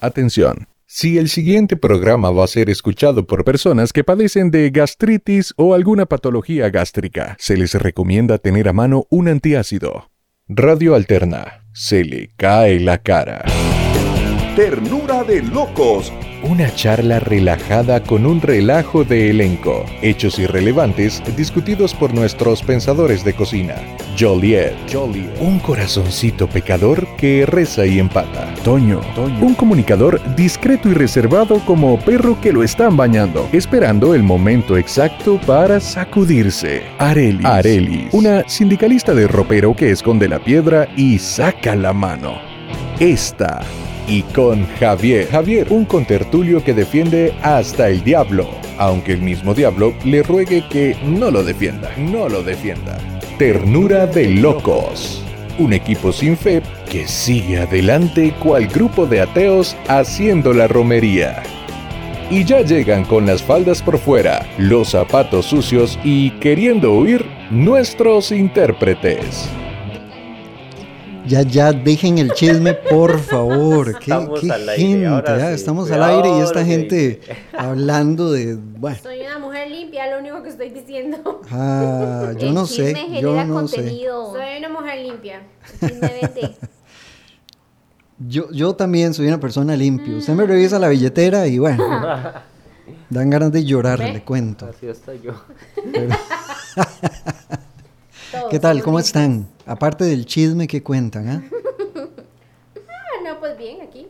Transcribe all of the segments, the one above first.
Atención. Si el siguiente programa va a ser escuchado por personas que padecen de gastritis o alguna patología gástrica, se les recomienda tener a mano un antiácido. Radio Alterna. Se le cae la cara. Ternura de locos. Una charla relajada con un relajo de elenco. Hechos irrelevantes discutidos por nuestros pensadores de cocina. Joliet. Joliet. Un corazoncito pecador que reza y empata. Toño. Un comunicador discreto y reservado como perro que lo están bañando, esperando el momento exacto para sacudirse. Arelis. Arelis. Una sindicalista de ropero que esconde la piedra y saca la mano. Esta y con Javier. Javier, un contertulio que defiende hasta el diablo, aunque el mismo diablo le ruegue que no lo defienda, no lo defienda. Ternura de locos. Un equipo sin fe que sigue adelante cual grupo de ateos haciendo la romería. Y ya llegan con las faldas por fuera, los zapatos sucios y queriendo huir nuestros intérpretes. Ya, ya, dejen el chisme, por favor. ¿Qué, Estamos qué al aire, gente? ahora ah, sí, estamos cuidado, al aire y esta ahora sí. gente hablando de. Bueno, Soy una mujer limpia, lo único que estoy diciendo. ah, yo El no sé. Yo no sé. Soy una mujer limpia. Yo, yo también soy una persona limpia. Usted me revisa la billetera y bueno, dan ganas de llorar, le cuento. Así estoy yo. ¿Qué tal? ¿Cómo limpios. están? Aparte del chisme que cuentan, ¿ah? Ah, no, pues bien, aquí.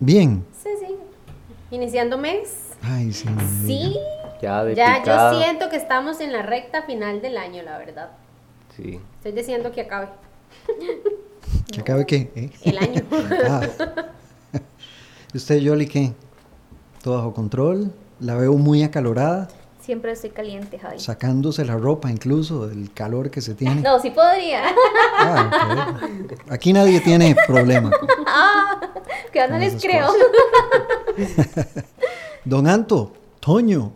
Bien. Sí, sí. Iniciando mes. Ay, sí. Sí. Ya de Ya, picada. yo siento que estamos en la recta final del año, la verdad. Sí. Estoy deseando que acabe ¿Que acabe qué? ¿Eh? el año. Ah. ¿Y usted, Yoli, qué? ¿Todo bajo control? La veo muy acalorada, Siempre estoy caliente, Javi. sacándose la ropa incluso del calor que se tiene. No, sí podría. Ah. Aquí nadie tiene problema. que no les creo. Don Anto, Toño,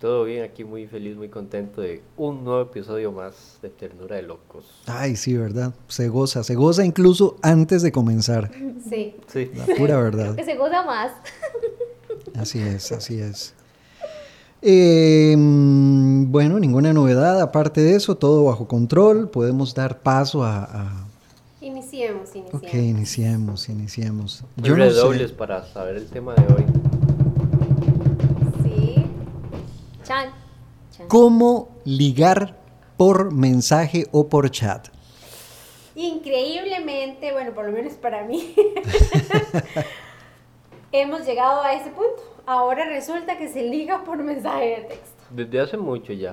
Todo bien aquí, muy feliz, muy contento de un nuevo episodio más de Ternura de Locos. ay, sí, ¿verdad? Se goza, se goza incluso antes de comenzar. Sí. Sí. La pura verdad. Que se goza más. Así es, así es. Eh, mm, bueno, ninguna novedad. Aparte de eso, todo bajo control. Podemos dar paso a... a- Iniciemos, iniciemos. Ok, iniciemos, iniciemos. Muy Yo no redobles sé. para saber el tema de hoy. Sí. Chan. Chan. ¿Cómo ligar por mensaje o por chat? Increíblemente, bueno, por lo menos para mí, hemos llegado a ese punto. Ahora resulta que se liga por mensaje de texto. Desde hace mucho ya.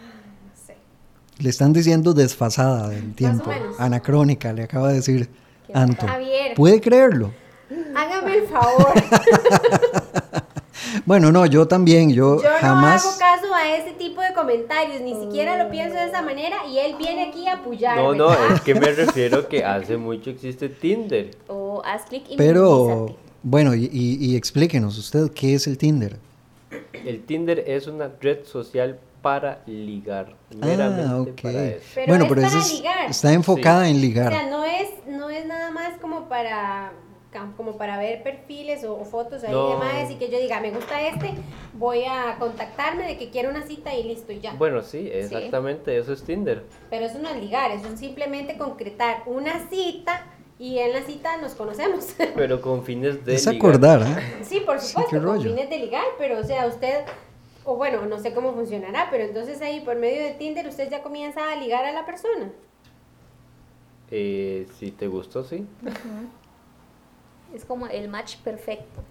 No sé. Le están diciendo desfasada del tiempo. menos. Anacrónica, le acaba de decir Anto. Javier. ¿Puede creerlo? Hágame el favor. Bueno, no, yo también, yo, Yo no hago jamás... caso a ese tipo de comentarios, ni siquiera lo pienso de esa manera y él viene aquí a apoyarme. No, no, es que me refiero que hace mucho existe Tinder. O haz clic y Pero. Bueno, y, y- y explíquenos usted, ¿qué es el Tinder? El Tinder es una red social para ligar. Ah, ok. para eso. Pero bueno, es pero para esa es- ligar. está enfocada en O ligar. sea, no es, no es nada más como para como para ver perfiles o, o fotos ahí No. de más y que yo diga, me gusta este, voy a contactarme de que quiero una cita y listo y ya. Bueno, sí, exactamente, eso es Tinder. Pero eso no es ligar, eso es simplemente concretar una cita y en la cita nos conocemos. Pero con fines de Es ligar. acordar, ¿eh? Sí, por supuesto, con fines de ligar, pero o sea, usted, o bueno, no sé cómo funcionará, pero entonces ahí por medio de Tinder usted ya comienza a ligar a la persona. Eh, si te gustó, sí. Es como el match perfecto.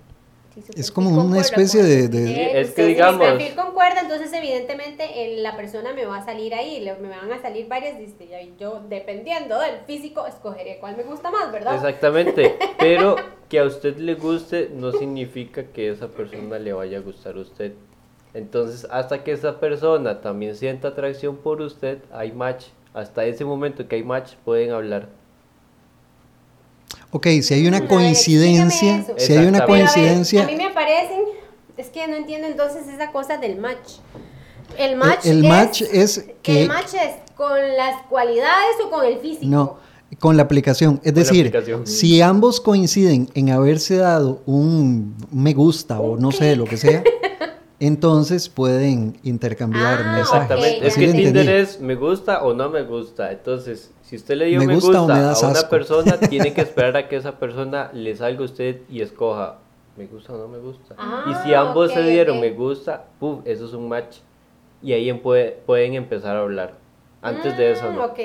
Si su Es como una especie de- de- Es que usted, Si mi digamos- perfil concuerda, entonces evidentemente el- la persona me va a salir ahí, le- me van a salir varias, dice, y yo dependiendo del físico escogeré cuál me gusta más, ¿verdad? Exactamente. Pero que a usted le guste no significa que esa persona le vaya a gustar a usted. Entonces, hasta que esa persona también sienta atracción por usted, hay match. Hasta ese momento que hay match, pueden hablar. Ok, si hay una ver, coincidencia, si hay una Exactamente. Pero a ver, coincidencia, a mí me aparecen, es que no entiendo entonces esa cosa del match. El match, el es, match es que- El match es con las cualidades o con el físico. no, Con la aplicación. Es Con decir, aplicación. si ambos coinciden en haberse dado un me gusta o no sé, lo que sea, entonces pueden intercambiar Ah, mensajes. Exactamente. ok, es que Tinder entendí. es me gusta o no me gusta. Entonces, si usted le dio Me me, gusta gusta, me a una asco. persona, tiene que esperar a que esa persona le salga a usted y escoja me gusta o no me gusta. Ah, y si ambos ok, se dieron ok. me gusta, pum, eso es un match. Y ahí puede- pueden empezar a hablar. Antes de eso Mm, no. Ok.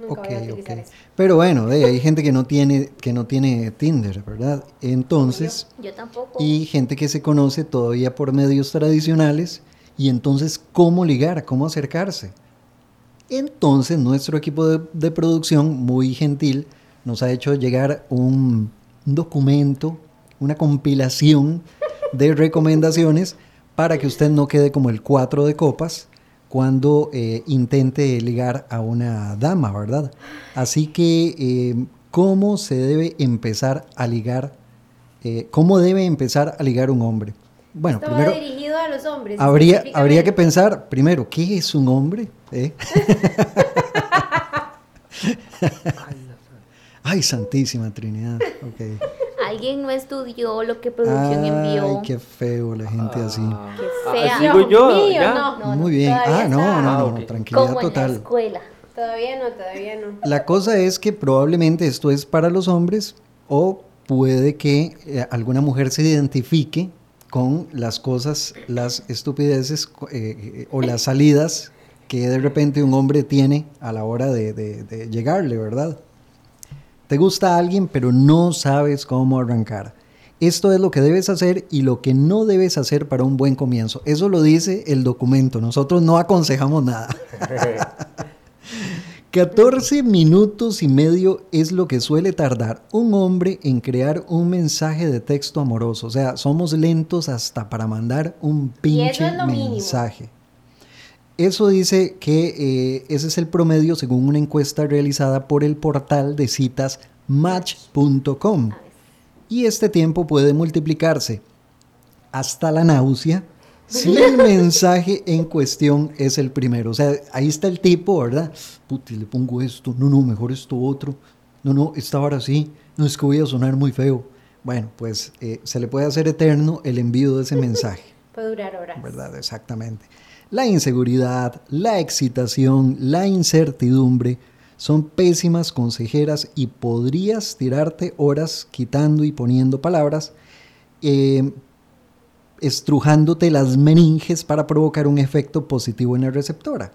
Nunca Ok, voy a ok. utilizar eso. Pero bueno, de, hay gente que no tiene que no tiene Tinder, ¿verdad? Entonces, Yo tampoco. y gente que se conoce todavía por medios tradicionales y entonces cómo ligar, cómo acercarse. Entonces nuestro equipo de, de producción muy gentil nos ha hecho llegar un, un documento, una compilación de recomendaciones para que usted no quede como el cuatro de copas cuando eh, intente ligar a una dama, ¿verdad? Así que, eh, ¿cómo se debe empezar a ligar? eh, ¿Cómo debe empezar a ligar un hombre? Bueno, Esto primero va dirigido a los hombres. habría, habría que pensar, primero, ¿qué es un hombre? ¿Eh? Ay, Santísima Trinidad. ok. Alguien no estudió lo que producción envió. Ay, qué feo la gente así. Ah, Qué ah, fea. sigo yo, Mío, ya. no, no, Muy bien. Ah, no, no, no, Ah, no, ok. tranquilidad Como en la total. escuela. Todavía no, todavía no. La cosa es que probablemente esto es para los hombres o puede que eh, alguna mujer se identifique con las cosas, las estupideces eh, eh, o las salidas que de repente un hombre tiene a la hora de, de- de llegarle, ¿verdad? Te gusta alguien pero no sabes cómo arrancar. Esto es lo que debes hacer y lo que no debes hacer para un buen comienzo. Eso lo dice el documento. Nosotros no aconsejamos nada. 14 minutos y medio es lo que suele tardar un hombre en crear un mensaje de texto amoroso. O sea, somos lentos hasta para mandar un pinche es lo mínimo. Eso dice que eh, ese es el promedio según una encuesta realizada por el portal de citas match.com. Y este tiempo puede multiplicarse hasta la náusea si el mensaje en cuestión es el primero. O sea, ahí está el tipo, ¿verdad? Puti, le pongo esto, no, no, mejor esto otro. No, no, esta hora sí, no es que voy a sonar muy feo. Bueno, pues eh, se le puede hacer eterno el envío de ese mensaje. Puede durar horas. ¿verdad? Exactamente. La inseguridad, la excitación, la incertidumbre son pésimas consejeras y podrías tirarte horas quitando y poniendo palabras, eh, estrujándote las meninges para provocar un efecto positivo en la receptora.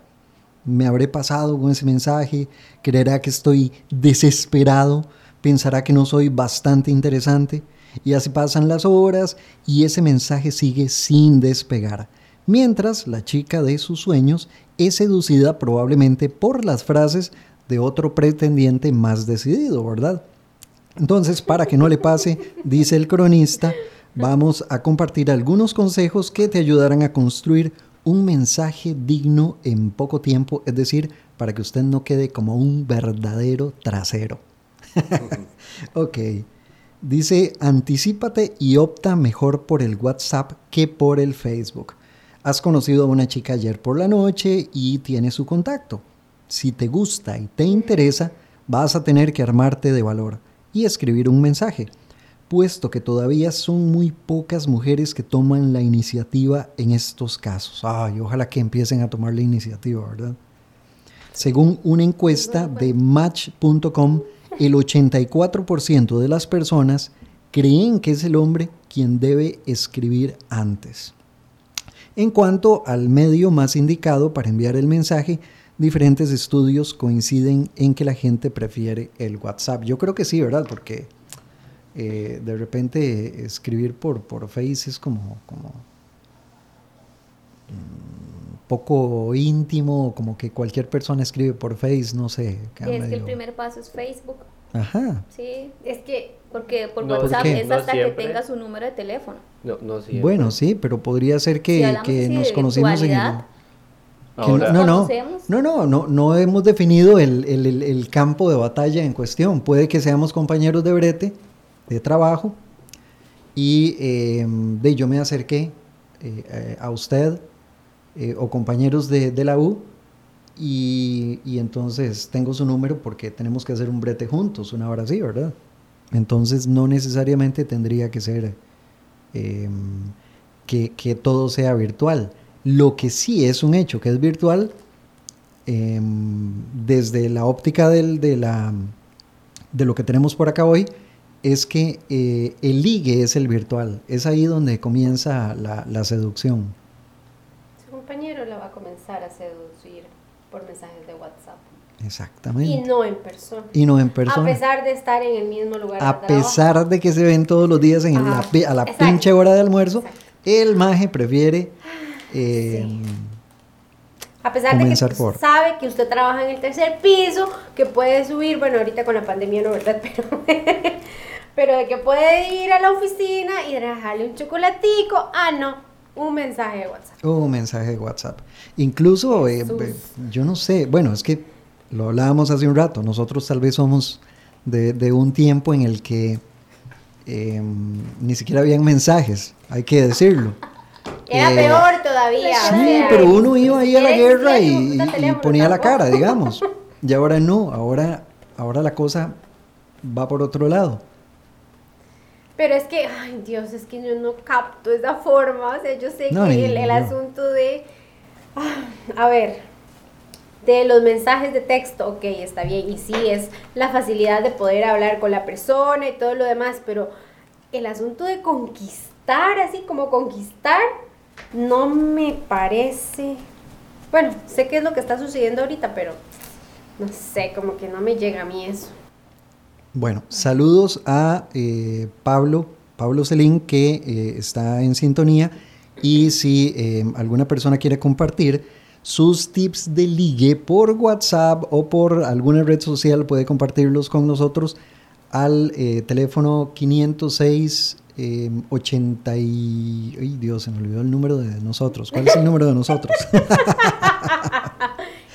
Me habré pasado con ese mensaje, creerá que estoy desesperado, pensará que no soy bastante interesante, y así pasan las horas y ese mensaje sigue sin despegar. Mientras la chica de sus sueños es seducida probablemente por las frases de otro pretendiente más decidido, ¿verdad? Entonces, para que no le pase, dice el cronista, vamos a compartir algunos consejos que te ayudarán a construir un mensaje digno en poco tiempo, es decir, para que usted no quede como un verdadero trasero. ok. Dice, anticípate y opta mejor por el WhatsApp que por el Facebook. Has conocido a una chica ayer por la noche y tiene su contacto. Si te gusta y te interesa, vas a tener que armarte de valor y escribir un mensaje, puesto que todavía son muy pocas mujeres que toman la iniciativa en estos casos. Ay, ojalá que empiecen a tomar la iniciativa, ¿verdad? Según una encuesta de Match.com, el 84% de las personas creen que es el hombre quien debe escribir antes. En cuanto al medio más indicado para enviar el mensaje, diferentes estudios coinciden en que la gente prefiere el WhatsApp. Yo creo que sí, ¿verdad? Porque eh, de repente escribir por, por Face es como, como mm, poco íntimo, como que cualquier persona escribe por Face, no sé. Que es que el primer paso es Facebook. Ajá. Sí. Es que Porque por No, WhatsApp es No hasta que tenga su número de teléfono. No, no siempre. Bueno, sí, pero podría ser que, nos de conocimos en el... Ahora- no, no, ¿Conocemos? no, no, no, no hemos definido el, el- el- el campo de batalla en cuestión. Puede que seamos compañeros de brete, de trabajo, y eh, de, yo me acerqué eh, eh, a usted eh, o compañeros de, de la U y, entonces tengo su número porque tenemos que hacer un brete juntos, una hora así, ¿verdad? Entonces no necesariamente tendría que ser eh, que, todo sea virtual. Lo que sí es un hecho que es virtual, eh, desde la óptica del, de, la, de lo que tenemos por acá hoy, es que eh, el ligue es el virtual. Es ahí donde comienza la seducción. Su compañero la va a comenzar a seducir por mensajes de WhatsApp. Exactamente. Y no en persona. Y no en persona. A pesar de estar en el mismo lugar A de pesar de que se ven todos los días en la a la Exacto. pinche hora de almuerzo, Exacto. el maje prefiere eh, A pesar de que por- sabe que usted trabaja en el tercer piso, que puede subir, bueno, ahorita con la pandemia no, ¿verdad? Pero, pero de que puede ir a la oficina y dejarle un chocolatico. Ah, no, un mensaje de WhatsApp. un mensaje de WhatsApp. Incluso, eh, eh, yo no sé, bueno, es que lo hablábamos hace un rato, nosotros tal vez somos de, de un tiempo en el que eh, ni siquiera habían mensajes, hay que decirlo. Era Eh, peor todavía. o Sí, sea, pero uno iba ahí a la guerra y, y- ponía la cara, digamos. Y ahora no, ahora, ahora la cosa va por otro lado. Pero es que, ay Dios, es que yo no capto esa forma. O sea, yo sé No, que ni el, asunto de. ah, a ver, de los mensajes de texto, ok, está bien. Y sí, es la facilidad de poder hablar con la persona y todo lo demás. Pero el asunto de conquistar, así como conquistar, no me parece. Bueno, sé qué es lo que está sucediendo ahorita, pero no sé, como que no me llega a mí eso. Bueno, saludos a eh, Pablo, Pablo Celín, que eh, está en sintonía. Y si eh, alguna persona quiere compartir sus tips de ligue por WhatsApp o por alguna red social, puede compartirlos con nosotros al eh, teléfono 506 eh, 80 y... Ay, Dios, se me olvidó el número de nosotros. ¿Cuál es el número de nosotros?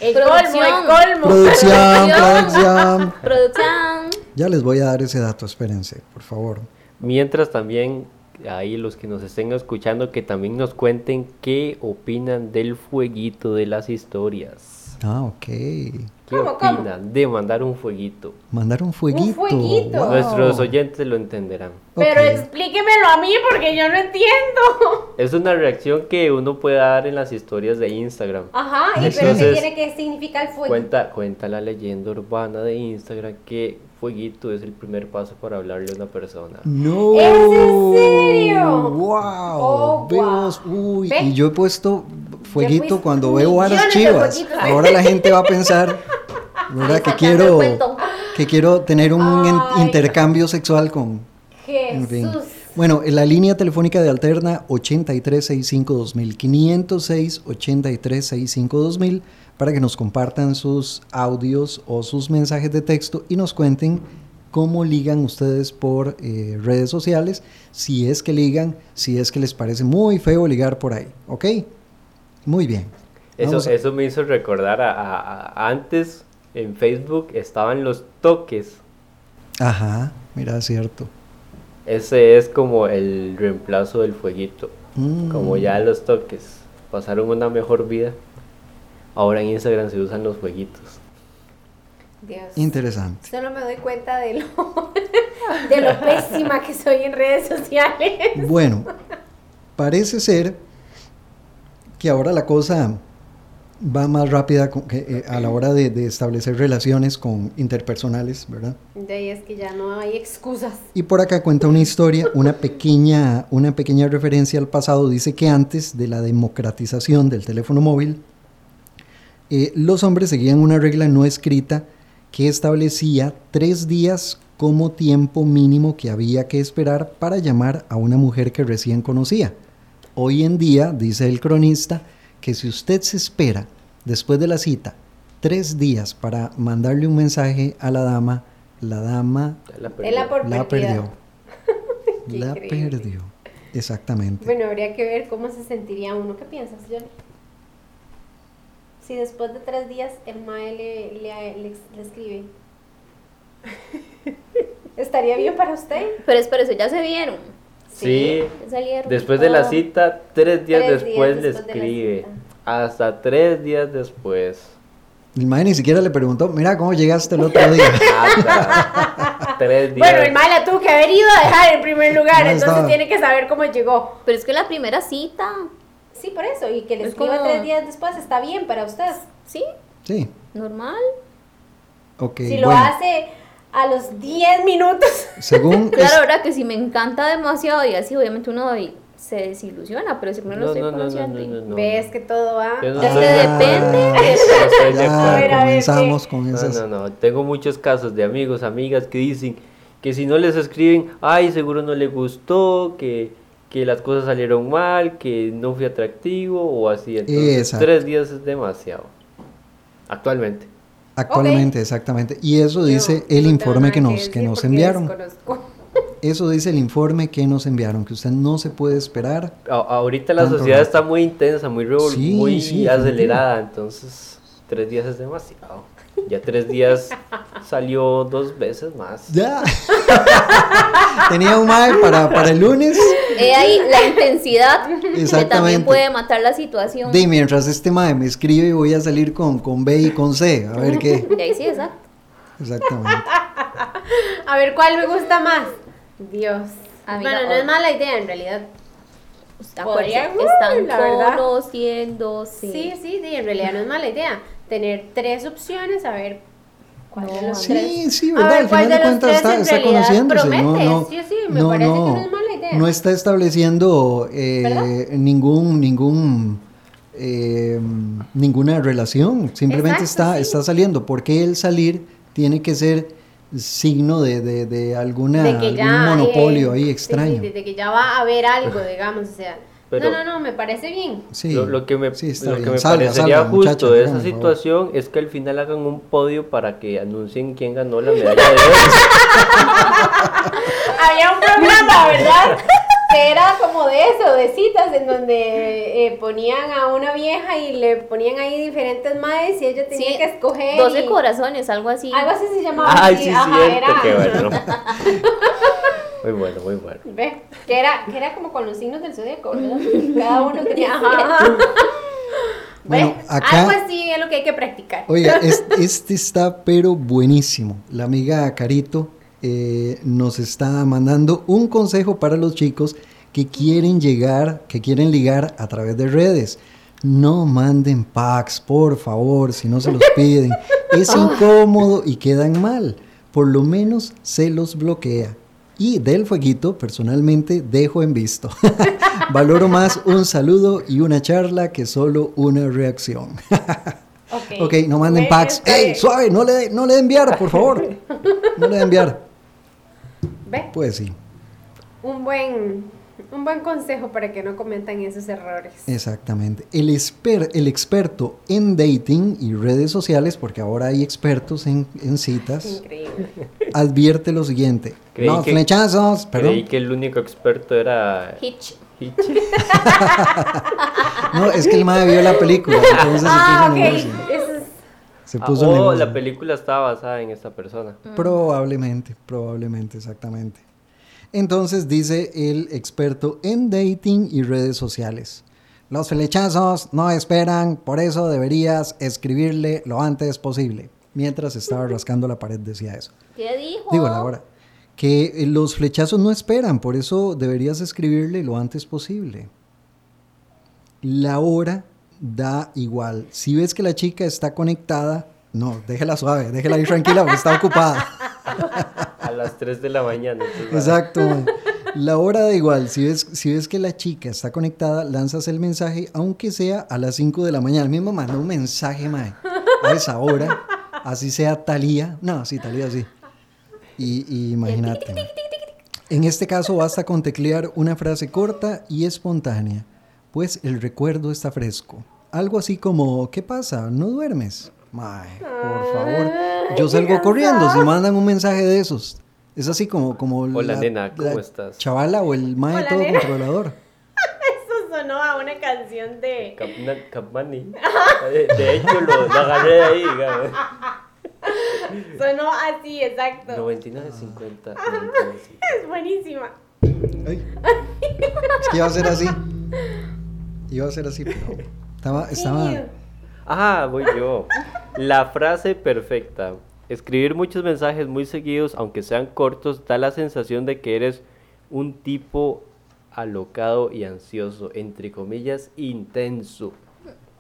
El Producción. colmo, el colmo. producción, Producción. producción. Producción. Ya les voy a dar ese dato, espérense, por favor. Mientras también, ahí los que nos estén escuchando, que también nos cuenten qué opinan del fueguito de las historias. Ah, ok. ¿Qué ¿Cómo, cómo? de mandar un fueguito? Mandar un fueguito. fueguito. wow. Nuestros oyentes lo entenderán. Pero explíquemelo a mí porque yo no entiendo. Es una reacción que uno puede dar en las historias de Instagram. Ajá, y pero ¿qué Entonces, tiene que significar fuego? Cuenta, cuenta la leyenda urbana de Instagram que fueguito es el primer paso para hablarle a una persona. No. ¿Es en serio? Wow. Oh, Vemos, wow. uy, Ve. y yo he puesto fueguito cuando veo varas millones de chivas. Ahora la gente va a pensar, ¿verdad? Que quiero, que quiero tener un Ay. intercambio sexual con, en fin. Jesús. Bueno, en la línea telefónica de Alterna 8365-2000, 506-8365-2000, para que nos compartan sus audios o sus mensajes de texto y nos cuenten cómo ligan ustedes por eh, redes sociales, si es que ligan, si es que les parece muy feo ligar por ahí, ¿ok? Muy bien. Eso, a- eso me hizo recordar a, a- a- antes en Facebook estaban los toques. Ajá, mira, cierto. Ese es como el reemplazo del fueguito. Mm. Como ya los toques pasaron una mejor vida. Ahora en Instagram se usan los fueguitos. Dios. Interesante. Solo me doy cuenta de lo, de lo pésima que soy en redes sociales. Bueno, parece ser que ahora la cosa va más rápida con- que, eh, a la hora de, de establecer relaciones con interpersonales, ¿verdad? De ahí es que ya no hay excusas. Y por acá cuenta una historia, una pequeña, una pequeña referencia al pasado. Dice que antes de la democratización del teléfono móvil, eh, los hombres seguían una regla no escrita que establecía tres días como tiempo mínimo que había que esperar para llamar a una mujer que recién conocía. Hoy en día, dice el cronista, que si usted se espera después de la cita tres días para mandarle un mensaje a la dama, la dama la perdió. La perdió. Exactamente. Bueno, habría que ver cómo se sentiría uno. ¿Qué piensas, Johnny? Si después de tres días el mae le, le, le- le escribe. ¿Estaría bien para usted? Pero es por eso, ya se vieron. Sí. Salieron. Después de la cita, tres días Tres días después le después escribe. Hasta tres días después. El mae ni siquiera le preguntó, mira cómo llegaste el otro día. Hasta tres días. Bueno, el mae la tuvo que haber ido a dejar en primer lugar, No, entonces estaba- tiene que saber cómo llegó. Pero es que la primera cita, Sí, por eso, y que le Es escriba como- tres días después está bien para usted. sí, Sí, normal. ok. si lo bueno, hace a los 10 minutos. según... Claro, es- verdad que si me encanta demasiado y así, obviamente uno se desilusiona, pero si no lo No, estoy no, no, no, conociendo. no, no. Ves que todo va. Yo no Ya soy- se depende. No estoy de ya A ver, acuerdo. a ver, comenzamos con No, esas... no, no. Tengo muchos casos de amigos, amigas que dicen que si no les escriben, ay, seguro no le gustó, que, que las cosas salieron mal, que no fui atractivo o así. Entonces, Exacto. tres días es demasiado. Actualmente. Actualmente, exactamente. Y eso Yo dice el informe que nos, que nos enviaron. desconozco. Eso dice el informe que nos enviaron, que usted no se puede esperar. A- ahorita la sociedad rato. está muy intensa, muy, Sí, muy sí, acelerada, entonces tres días es demasiado. Ya tres días salió dos veces más. Ya. Tenía un mae para, para el lunes. He ahí la intensidad que también Exactamente. puede matar la situación. De mientras este mae me escribe, voy a salir con, con B y con C. A ver qué. Y ahí sí, exacto. Exactamente. A ver, ¿cuál me gusta más? Dios. Amiga, bueno, no es mala idea en realidad. Podrían, están la verdad. conociéndose. Sí, sí, sí, en realidad no es mala idea. Tener tres opciones, a ver cuál de No, los tres. Sí, sí, A ¿verdad? ver, Al ¿cuál final de cuentas tres está, está conociéndose. No, promete? no, Sí, sí, me parece que no es mala idea. no está estableciendo eh, ningún, ningún, eh, ninguna relación. Simplemente Exacto, está, sí. está saliendo. Porque el salir tiene que ser signo de, de, de alguna, de algún monopolio ahí sí, extraño. sí, de que ya va a haber algo, digamos, o sea. Pero- no, no, no, me parece bien. Sí, lo, lo que me, sí, lo que me Salga, parecería salga, justo de esa situación es que al final hagan un podio para que anuncien quién ganó la medalla de oro. Había un programa, ¿verdad? Que era como de eso, de citas, en donde eh, ponían a una vieja y le ponían ahí diferentes madres y ella tenía Sí, que escoger. 12 y- corazones, algo así. Algo así se llamaba. Ay, sí, ajá, cierto, era. qué bueno. Muy bueno, muy bueno. Ve, que era, que era como con los signos del zodiaco, ¿verdad? Cada uno tenía. Ajá. Bueno, acá- Algo así es lo que hay que practicar. Oiga, es- este está pero buenísimo. La amiga Carito eh, nos está mandando un consejo para los chicos que quieren llegar, que quieren ligar a través de redes. No manden packs, por favor, si no se los piden. Es incómodo y quedan mal. Por lo menos se los bloquea. Y del fueguito, personalmente, dejo en visto. Valoro más un saludo y una charla que solo una reacción. Ok, no manden packs. ¡Ey, suave! No le, no le den enviar, por favor. No le den enviar. Ve, Pues sí, un buen, un buen consejo para que no cometan esos errores. exactamente. El, exper- el experto en dating y redes sociales, porque ahora hay expertos en, en citas, Increíble. advierte lo siguiente. Creí no, que- flechazos, Creí perdón. que el único experto era Hitch. Hitch. No, es que el madre vio la película, entonces se Ah, puso ok. negocio. Eso es- Se Ah, puso oh, negocio. la película estaba basada en esta persona. Probablemente, probablemente, exactamente. Entonces dice el experto en dating y redes sociales. Los flechazos no esperan, por eso deberías escribirle lo antes posible. Mientras estaba rascando la pared decía eso. ¿Qué dijo? Digo, la hora. Que eh, los flechazos no esperan, por eso deberías escribirle lo antes posible. La hora da igual. Si ves que la chica está conectada, no, déjela suave, déjela ir tranquila porque está ocupada. A las 3 de la mañana. entonces, Exacto. La hora da igual. Si ves, si ves que la chica está conectada, lanzas el mensaje, aunque sea a las 5 de la mañana. El mismo manda un mensaje, mae, a esa hora. Así sea Talía. No, sí, Talía sí. Y, y imagínate. En este caso basta con teclear una frase corta y espontánea, pues el recuerdo está fresco. Algo así como, ¿qué pasa? ¿No duermes? Mae, por favor. Yo salgo corriendo si mandan un mensaje de esos. Es así como, como Hola, nena, ¿cómo estás? Chavala o el mae Hola, todo nena. controlador. Eso sonó a una canción de. Capna- Capmani. De, hecho, lo, lo agarré de ahí, digamos. Sonó así, exacto. 99, 50. Es buenísima. Ay. Es que iba a ser así. Iba a ser así, pero estaba, estaba, Ah, voy yo. La frase perfecta. Escribir muchos mensajes muy seguidos, aunque sean cortos, da la sensación de que eres un tipo alocado y ansioso, entre comillas, intenso.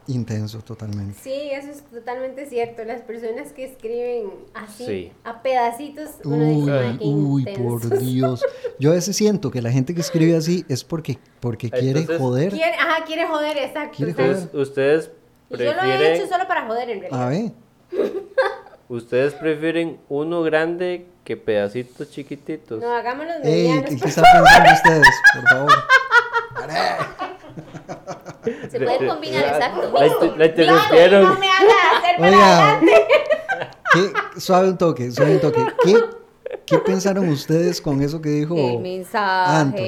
Intenso, totalmente. Sí, eso es totalmente cierto. Las personas que escriben así, Sí. a pedacitos, uno Uy, dice, "Ay, qué uy, intensos". por Dios. Yo a veces siento que la gente que escribe así es porque, porque quiere Entonces- joder. Quiere, ajá, quiere joder, exacto. Quiere joder. Ustedes, ustedes Y Yo lo he prefieren, hecho solo para joder en realidad. A ver, ustedes prefieren uno grande que pedacitos chiquititos. No, hagámoslos ey, medianos. ¿qué, qué están pensando ustedes? Por favor. Se puede combinar, exacto. La, interrumpieron. No me hagas hacer para Oiga, adelante. ¿qué- suave un toque, suave un toque. ¿Qué, qué pensaron ustedes con eso que dijo El Anto?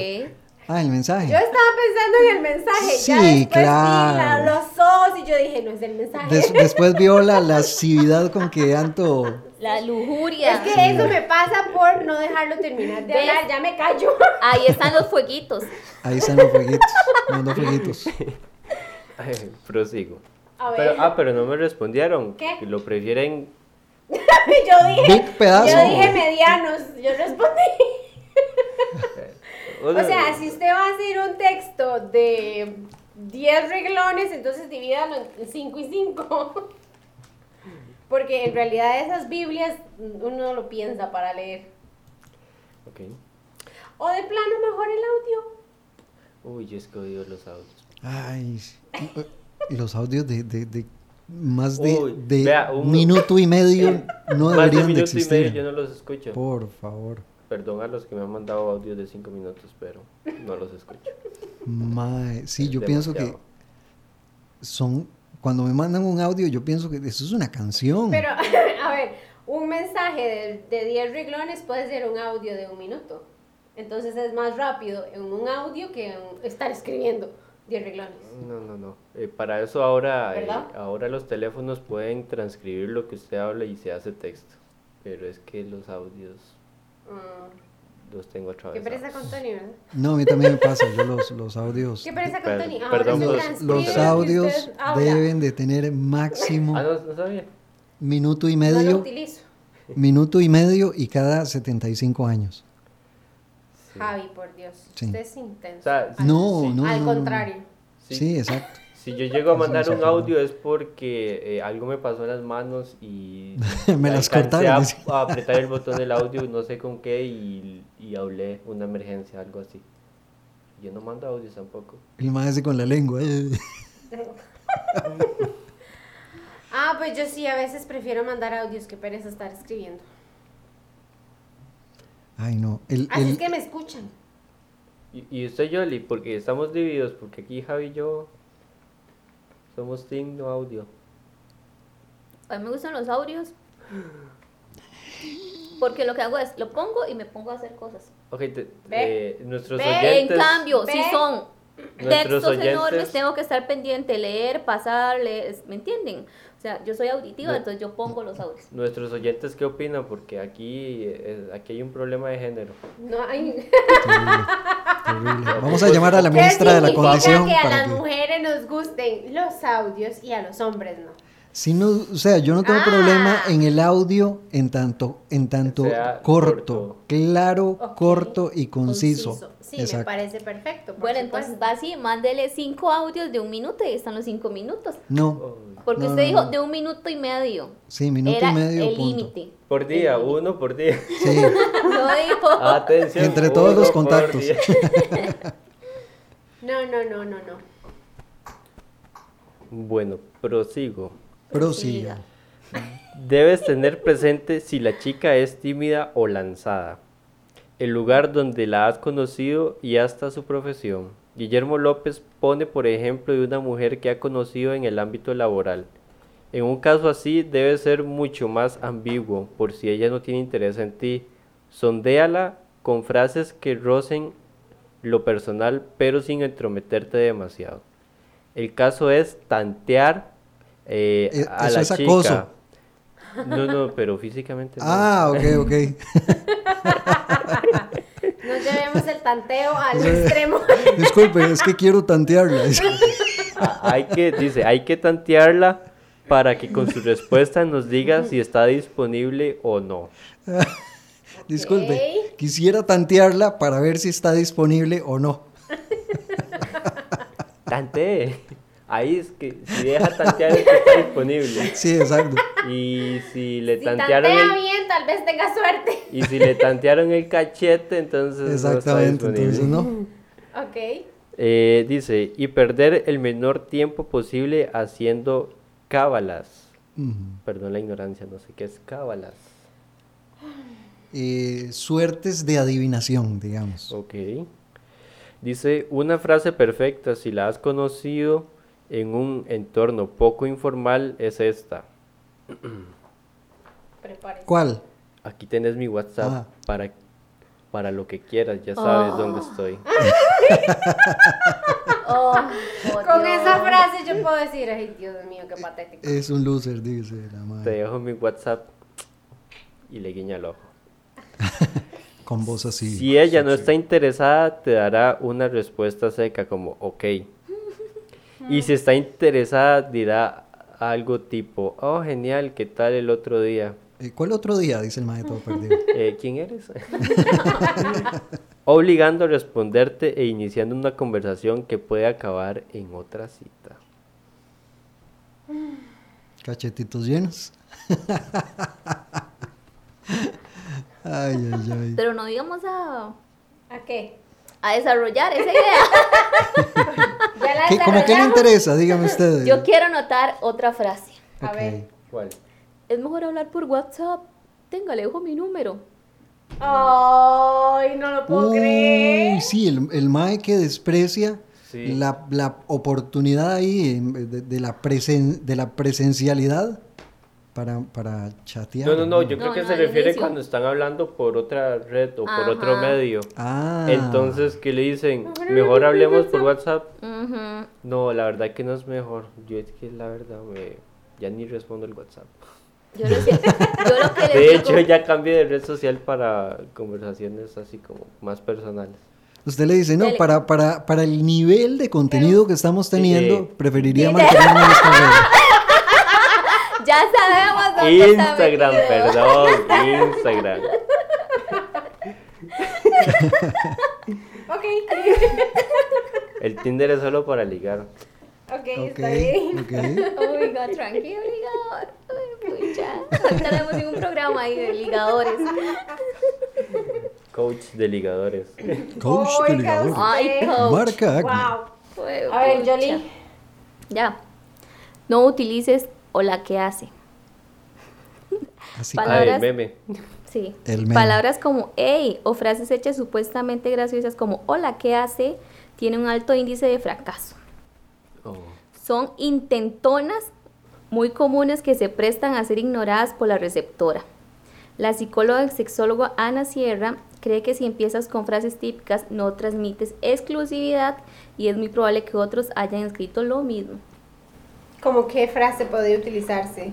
Ah, el mensaje. Yo estaba pensando en el mensaje. Sí, ya después claro. vi la- los ojos y yo dije, no es el mensaje. Des- después vio la lascividad con que Anto... La lujuria. es que eso me pasa por no dejarlo terminar de ¿Ves? hablar. Ya me callo. Ahí están los fueguitos. Ahí están los fueguitos, los dos fueguitos. Ay, Prosigo. A ver. Pero, ah, pero no me respondieron. ¿Qué? Lo prefieren. yo dije, Big pedazo. yo dije medianos. Yo respondí. O O sea, si usted va a hacer un texto de 10 reglones, entonces divídalo en 5 y 5. Porque en realidad esas Biblias uno no lo piensa para leer. Ok. O de plano mejor el audio. Uy, es que odio los audios. Ay, los audios de, de, de más de, Uy, de vea, un- minuto y medio no Más de deberían un de minuto y existir. medio yo no los escucho. Por favor. Perdón a los que me han mandado audios de 5 minutos, pero no los escucho. Mae, sí, Es yo pienso que son cuando me mandan un audio, yo pienso que eso es una canción. Pero, a ver, un mensaje de, de 10 reglones puede ser un audio de un minuto. Entonces es más rápido en un audio que en estar escribiendo 10 reglones. No, no, no. Eh, para eso ahora, eh, ¿Verdad? ahora los teléfonos pueden transcribir lo que usted habla y se hace texto. Pero es que los audios Mm, los tengo qué atravesados. pereza con Tony, ¿verdad? No, a mí también me pasa, yo los, los audios, ¿Qué pereza con Per- Tony? Ahora perdón, los, los audios deben de tener máximo Ah, no, no sabía. minuto y No lo medio, utilizo. minuto y medio y cada 75 años. Sí. Javi, por Dios. Sí. Usted es intenso. O sea, Al- No, sí. no, Al no, no, no. contrario. Sí. Sí, exacto. Si yo llego a mandar un audio es porque eh, algo me pasó en las manos y Me las cortaron, A, apretar el botón del audio, no sé con qué, y, y hablé una emergencia, algo así. Yo no mando audios tampoco. El maestro con la lengua. eh. Ah, pues yo sí, a veces prefiero mandar audios que pereza estar escribiendo. Ay, no. El, Así el- es que me escuchan. Y, y usted, Yoli, porque estamos divididos, porque aquí Javi y yo somos team no audio. A mí me gustan los audios. Porque lo que hago es, lo pongo y me pongo a hacer cosas. Ok, te- Ve. eh, nuestros Ve. oyentes... En cambio, Ve. si son Nuestros textos oyentes- enormes, tengo que estar pendiente, leer, pasar, leer, ¿me entienden? O sea, yo soy auditiva, No. entonces yo pongo los audios. Nuestros oyentes, ¿qué opinan? Porque aquí, eh, aquí hay un problema de género. No hay. terrible, terrible. Vamos a llamar a la ¿Qué ministra de la condición que a para las que... mujeres nos gusten los audios y a los hombres no. Si no, o sea, yo no tengo Ah. problema en el audio en tanto, en tanto Sea corto, corto. claro, corto y conciso. Sí, me Exacto. parece perfecto. Bueno, supuesto. entonces va así, mándele cinco audios de un minuto y ahí están los cinco minutos. No. Porque No, usted no, dijo no. de un minuto y medio. sí, minuto Era y medio, el límite. Por día, uno por día. Sí, No dijo. Atención. Entre todos los contactos. No, no, no, no, no. Bueno, prosigo. Prosiga. Debes tener presente si la chica es tímida o lanzada, el lugar donde la has conocido y hasta su profesión. Guillermo López pone por ejemplo de una mujer que ha conocido en el ámbito laboral. En un caso así debe ser mucho más ambiguo por si ella no tiene interés en ti. Sondéala con frases que rocen lo personal pero sin entrometerte demasiado. El caso es tantear eh, Eh, a eso la es chica. acoso. No, no, pero físicamente no. Ah, ok, ok. No llevemos el tanteo al extremo. Disculpe, es que quiero tantearla. Hay que, dice, hay que tantearla para que con su respuesta nos diga si está disponible o no. Disculpe, quisiera tantearla para ver si está disponible o no. Tante. Ahí es que si deja tantear es que está disponible. Sí, exacto. Y si le Si tantearon tantea el, bien, tal vez tenga suerte. y si le tantearon el cachete, entonces no está Exactamente, disponible. entonces no. Ok. Eh, dice, y perder el menor tiempo posible haciendo cábalas. Perdón la ignorancia, no sé qué es cábalas. Eh, suertes de adivinación, digamos. Ok. Dice, una frase perfecta, si la has conocido en un entorno poco informal, es esta. Prepárese. ¿Cuál? Aquí tenés mi WhatsApp Ah. para, para lo que quieras, ya sabes Ah. dónde estoy. Oh, Con Dios. esa frase yo puedo decir, ay Dios mío, qué patético. Es un loser, dice la Te madre. dejo mi WhatsApp y le guiña el ojo. Con voz así. Si ella no está interesada, te dará una respuesta seca como ok. Y si está interesada, dirá algo tipo, oh, genial, ¿qué tal el otro día? Eh, ¿Cuál otro día? Dice el maestro perdido. Eh, ¿Quién eres? Obligando a responderte e iniciando una conversación que puede acabar en otra cita. Cachetitos llenos. ay, ay, ay. Pero no íbamos a, ¿A qué? a desarrollar esa idea. Ya la ¿Qué, ¿Cómo que le interesa? Dígame usted. Yo quiero anotar otra frase. A ver. ¿Cuál? Es mejor hablar por WhatsApp. Tenga, le dejo mi número. Ay, no lo puedo creer. Sí, el, el mae que desprecia Sí. la, la oportunidad ahí eh, de, de la presen- de la presencialidad para, para chatear. No, no, no, yo No, creo que no, se refiere inicio. cuando están hablando por otra red o por Ajá. otro medio. Ah. Entonces, ¿qué le dicen? Mejor hablemos por WhatsApp. No, la verdad que no es mejor. Yo es que la verdad me... ya ni respondo el WhatsApp. Yo, lo sé. Yo lo que De digo, hecho, ya cambié de red social para conversaciones así como más personales. Usted le dice, no, Dele. para, para, para el nivel de contenido que estamos teniendo, Sí. preferiría Sí. mantenerme en esta red. ya sabemos dónde está Instagram, perdón, Instagram. Ok. El Tinder es solo para ligar. Ok, está bien. ok. Oh my god, tranquilo, ligador. Ay, pucha. Ahorita tenemos un programa ahí de ligadores. Coach de ligadores. Coach Oiga delegador. Ay, coach. Marca Acme. Wow. A ver. Jolie. Ya. No utilices o la que hace. Así Para- Ah, el Palabras- meme. Sí. El meme. Palabras como hey o frases hechas supuestamente graciosas como hola, ¿qué hace? Tiene un alto índice de fracaso. Oh. Son intentonas muy comunes que se prestan a ser ignoradas por la receptora. La psicóloga y sexóloga Ana Sierra cree que si empiezas con frases típicas no transmites exclusividad y es muy probable que otros hayan escrito lo mismo. ¿Cómo qué frase podría utilizarse?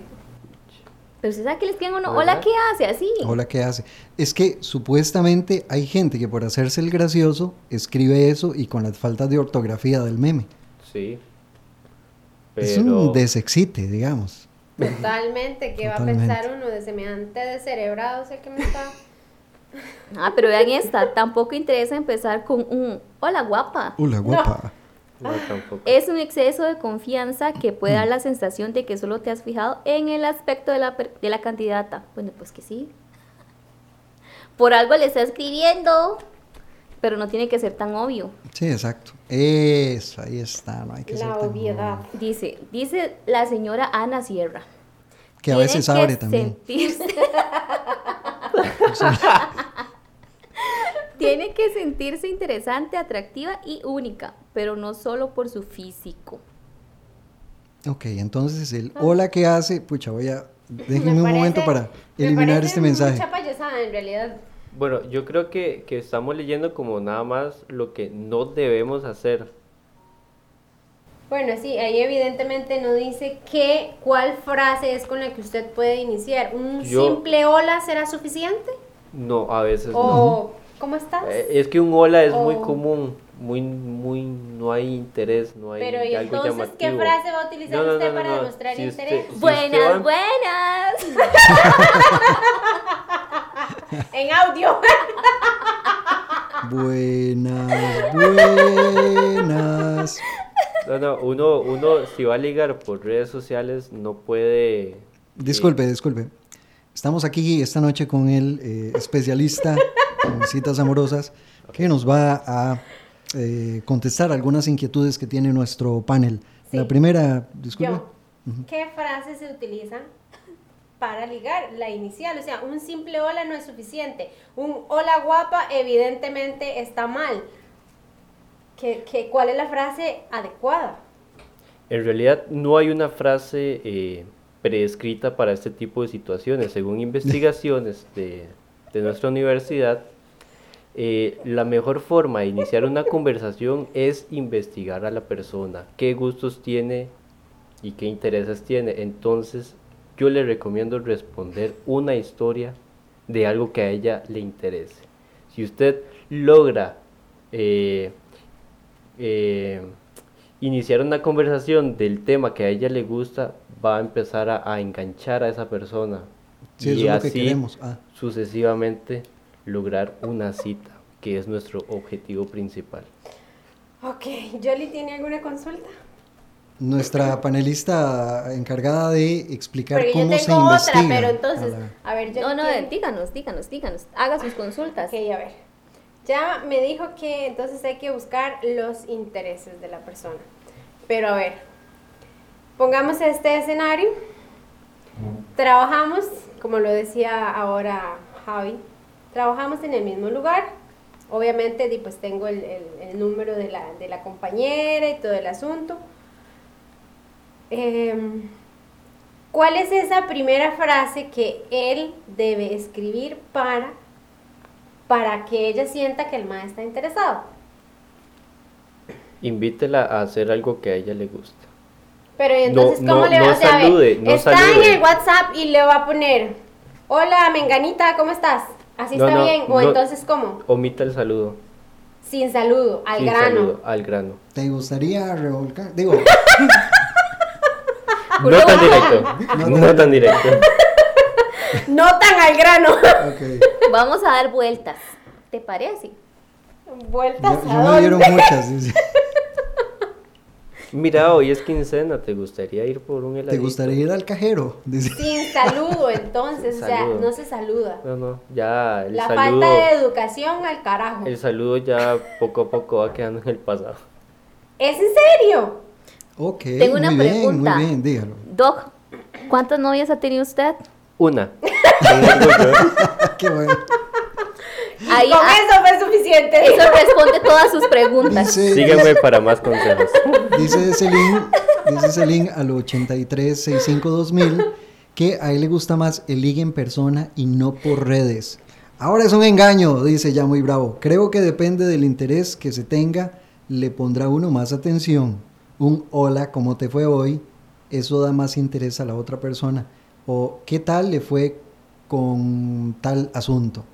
Pero usted sabe que les escriben uno, hola, ¿qué hace? Así. Hola, ¿qué hace? Es que supuestamente hay gente que por hacerse el gracioso escribe eso y con las faltas de ortografía del meme. Sí. Es un desexite, digamos. Totalmente, ¿qué va a pensar uno de semejante descerebrado? Sé que me está. Ah, pero vean esta, tampoco interesa empezar con un hola guapa. Hola, guapa. No, tampoco. Es un exceso de confianza que puede dar la sensación de que solo te has fijado en el aspecto de la, de la candidata. Bueno, pues que sí. Por algo le está escribiendo, pero no tiene que ser tan obvio. Sí, exacto. Eso, ahí está. No hay que ser La tan obviedad. Dice, dice la señora Ana Sierra. Que a veces que abre también. sentirse- Tiene que sentirse interesante, atractiva y única, pero no solo por su físico. Ok, entonces el hola que hace, pucha, voy a... Déjenme Me un momento para eliminar este mensaje. Mucha payasada, en realidad. Bueno, yo creo que, que estamos leyendo como nada más lo que no debemos hacer. Bueno, sí, ahí evidentemente no dice qué, cuál frase es con la que usted puede iniciar. ¿Un Yo- simple hola será suficiente? No, a veces no. ¿O cómo estás? Eh, Es que un hola es muy Oh. común. muy, muy, no hay interés, no hay Pero ¿y algo entonces qué llamativo. frase va a utilizar No, no, usted no, no, para no. demostrar Si usted- interés? si Buenas, va- buenas. En audio. Buenas, buenas. No, no, uno, uno si va a ligar por redes sociales no puede... Disculpe, disculpe. Estamos aquí esta noche con el eh, especialista en citas amorosas que nos va a eh, contestar algunas inquietudes que tiene nuestro panel. Sí. La primera, disculpe. Yo, ¿qué frases se utilizan para ligar? La inicial, o sea, un simple hola no es suficiente. Un hola guapa evidentemente está mal. ¿Qué, qué, cuál es la frase adecuada? En realidad no hay una frase eh, preescrita para este tipo de situaciones. Según investigaciones de, de nuestra universidad, eh, la mejor forma de iniciar una conversación es investigar a la persona, qué gustos tiene y qué intereses tiene. Entonces, yo le recomiendo responder una historia de algo que a ella le interese. Si usted logra eh, eh, iniciar una conversación del tema que a ella le gusta, va a empezar a, a enganchar a esa persona. Sí, eso y es lo que así queremos. Ah. sucesivamente lograr una cita, que es nuestro objetivo principal. Ok, ¿Jolly tiene alguna consulta? Nuestra panelista encargada de explicar Porque yo cómo se tengo otra, investiga. pero entonces, a la- a ver, Jolly No, no, tiene- díganos, díganos, díganos. Haga sus consultas. Ok, a ver. Ya me dijo que entonces hay que buscar los intereses de la persona. Pero a ver, pongamos este escenario. Trabajamos, como lo decía ahora Javi, trabajamos en el mismo lugar. Obviamente, pues tengo el, el- el número de la, de la compañera y todo el asunto. Em, ¿Cuál es esa primera frase que él debe escribir para, para que ella sienta que el maestro está interesado? Invítela a hacer algo que a ella le gusta. Pero ¿y entonces, No, ¿cómo no, le va no a hacer? Salude, no está salude. en el WhatsApp y le va a poner, hola, Menganita, ¿cómo estás? ¿Así No, está no, bien? ¿O no. entonces cómo? Omita el saludo. Sin saludo, al sin grano. saludo, al grano. ¿Te gustaría revolcar? Digo, No tan directo. No tan directo. No tan al grano. Vamos a dar vueltas. ¿Te parece? Vueltas a ya me dieron muchas. Mira, hoy es quincena, ¿te gustaría ir por un heladito? ¿Te gustaría ir al cajero? Dice. Sin saludo, entonces, o sea, Saludo. no se saluda. No, no, ya el La saludo... falta de educación al carajo. El saludo ya poco a poco va quedando en el pasado. ¿Es en serio? Ok, Tengo una muy bien, pregunta. muy bien, dígalo. Doc, ¿cuántas novias ha tenido usted? Una. Qué bueno. Ahí, Con ah, eso fue suficiente. eso responde todas sus preguntas. Dice, Sígueme para más consejos. dice Celine, dice Celine al 83652000 que a él le gusta más el ligue en persona y no por redes. Ahora es un engaño, dice ya muy bravo. Creo que depende del interés que se tenga, le pondrá uno más atención. Un hola, ¿cómo te fue hoy? Eso da más interés a la otra persona. O ¿qué tal le fue con tal asunto?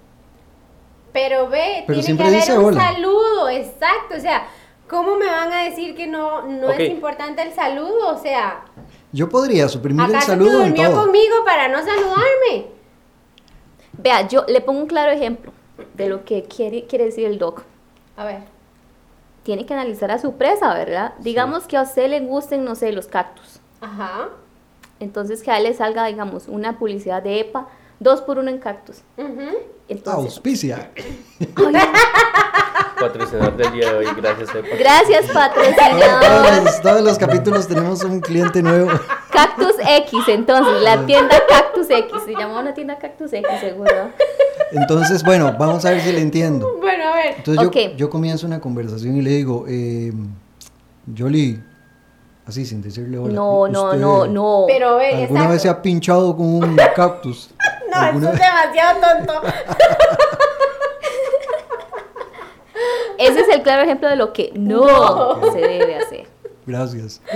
Pero ve, Pero tiene que haber un hola. saludo, exacto. O sea, ¿cómo me van a decir que no, no es importante el saludo? O sea, Yo podría suprimir el ¿acaso que saludo en durmió todo. conmigo para no saludarme? Vea, yo le pongo un claro ejemplo de lo que quiere, quiere decir el doc. A ver. Tiene que analizar a su presa, ¿verdad? Digamos que a usted le gusten, no sé, los cactus. Ajá. Entonces que a él le salga, digamos, una publicidad de EPA, dos por uno en cactus. ujú. Entonces, Auspicia. Patrocinador del día de hoy, gracias, Epa. gracias patrocinador. Todos los, todos los capítulos tenemos un cliente nuevo. Cactus X, entonces, la tienda Cactus X. Se llama una tienda Cactus X, seguro. Entonces, bueno, vamos a ver si le entiendo. Bueno, a ver. Entonces Ok. yo, yo comienzo una conversación y le digo, eh, Yoli, así sin decirle hola. No, no, ¿usted no, no. Pero ve, ¿Alguna exacto. vez se ha pinchado con un cactus? No, eso ¿Alguna es demasiado tonto. Ese es el claro ejemplo de lo que no, se debe hacer. Gracias.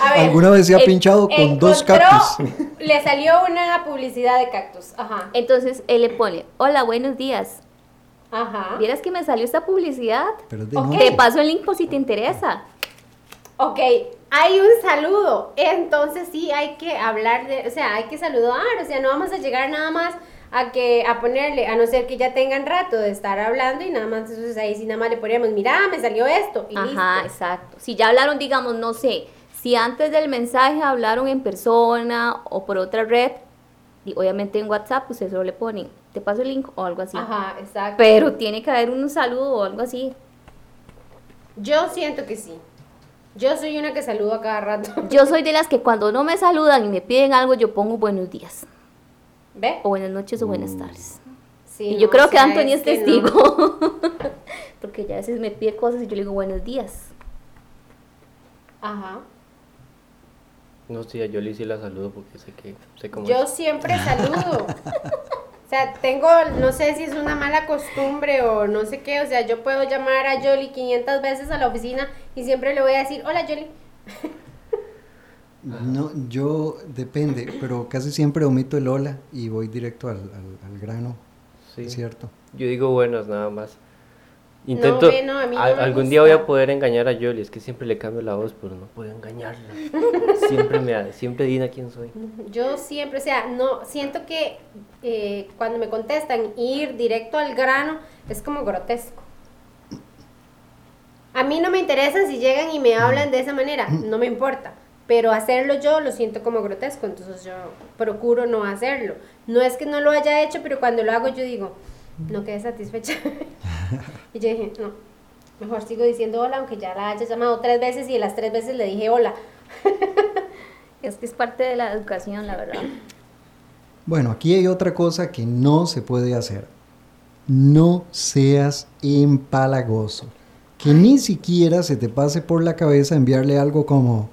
A ver. ¿Alguna vez se ha en- pinchado con dos cactus? Le salió una publicidad de cactus. Ajá. Entonces él le pone, hola, buenos días. Ajá. Vieras que me salió esta publicidad. Pero es de. Te paso el link por si te interesa. Ok, hay un saludo. Entonces sí hay que hablar de, o sea, hay que saludar. O sea, no vamos a llegar nada más a que a ponerle, a no ser que ya tengan rato de estar hablando y nada más, entonces ahí sí nada más le ponemos, mira, me salió esto. Y Ajá, listo. exacto. Si ya hablaron, digamos, no sé, si antes del mensaje hablaron en persona o por otra red, y obviamente en WhatsApp, pues eso le ponen, te paso el link o algo así. Ajá, exacto. Pero tiene que haber un saludo o algo así. Yo siento que sí. Yo soy una que saludo a cada rato. Yo soy de las que cuando no me saludan y me piden algo, yo pongo buenos días, ¿Ve? o buenas noches o buenas tardes. Sí, y yo no, creo o que Anthony es, que no. testigo. Porque ya a veces me pide cosas y yo le digo buenos días. Ajá. No, sí, a Yoli sí la saludo porque sé que sé cómo Yo es. siempre saludo. O sea, tengo, no sé si es una mala costumbre o no sé qué, o sea, yo puedo llamar a Jolly 500 veces a la oficina y siempre le voy a decir, hola Jolly. No, yo depende, pero casi siempre omito el hola y voy directo al, al- al grano. Sí. Es cierto. Yo digo buenas nada más. Intento. ve, no, a mí no me algún día voy a poder engañar a Yoli. Es que siempre le cambio la voz, pero no puedo engañarla. siempre me siempre adivina quién soy. Yo siempre, o sea, no, siento que eh, cuando me contestan ir directo al grano es como grotesco. A mí no me interesa si llegan y me hablan de esa manera, no me importa. Pero hacerlo yo lo siento como grotesco, entonces yo procuro no hacerlo. No es que no lo haya hecho, pero cuando lo hago yo digo, no quedé satisfecha. y yo dije, no, mejor sigo diciendo hola, aunque ya la haya llamado tres veces y las tres veces le dije hola. Es que es parte de la educación, la verdad. Bueno, aquí hay otra cosa que no se puede hacer. No seas empalagoso. Que ni siquiera se te pase por la cabeza enviarle algo como,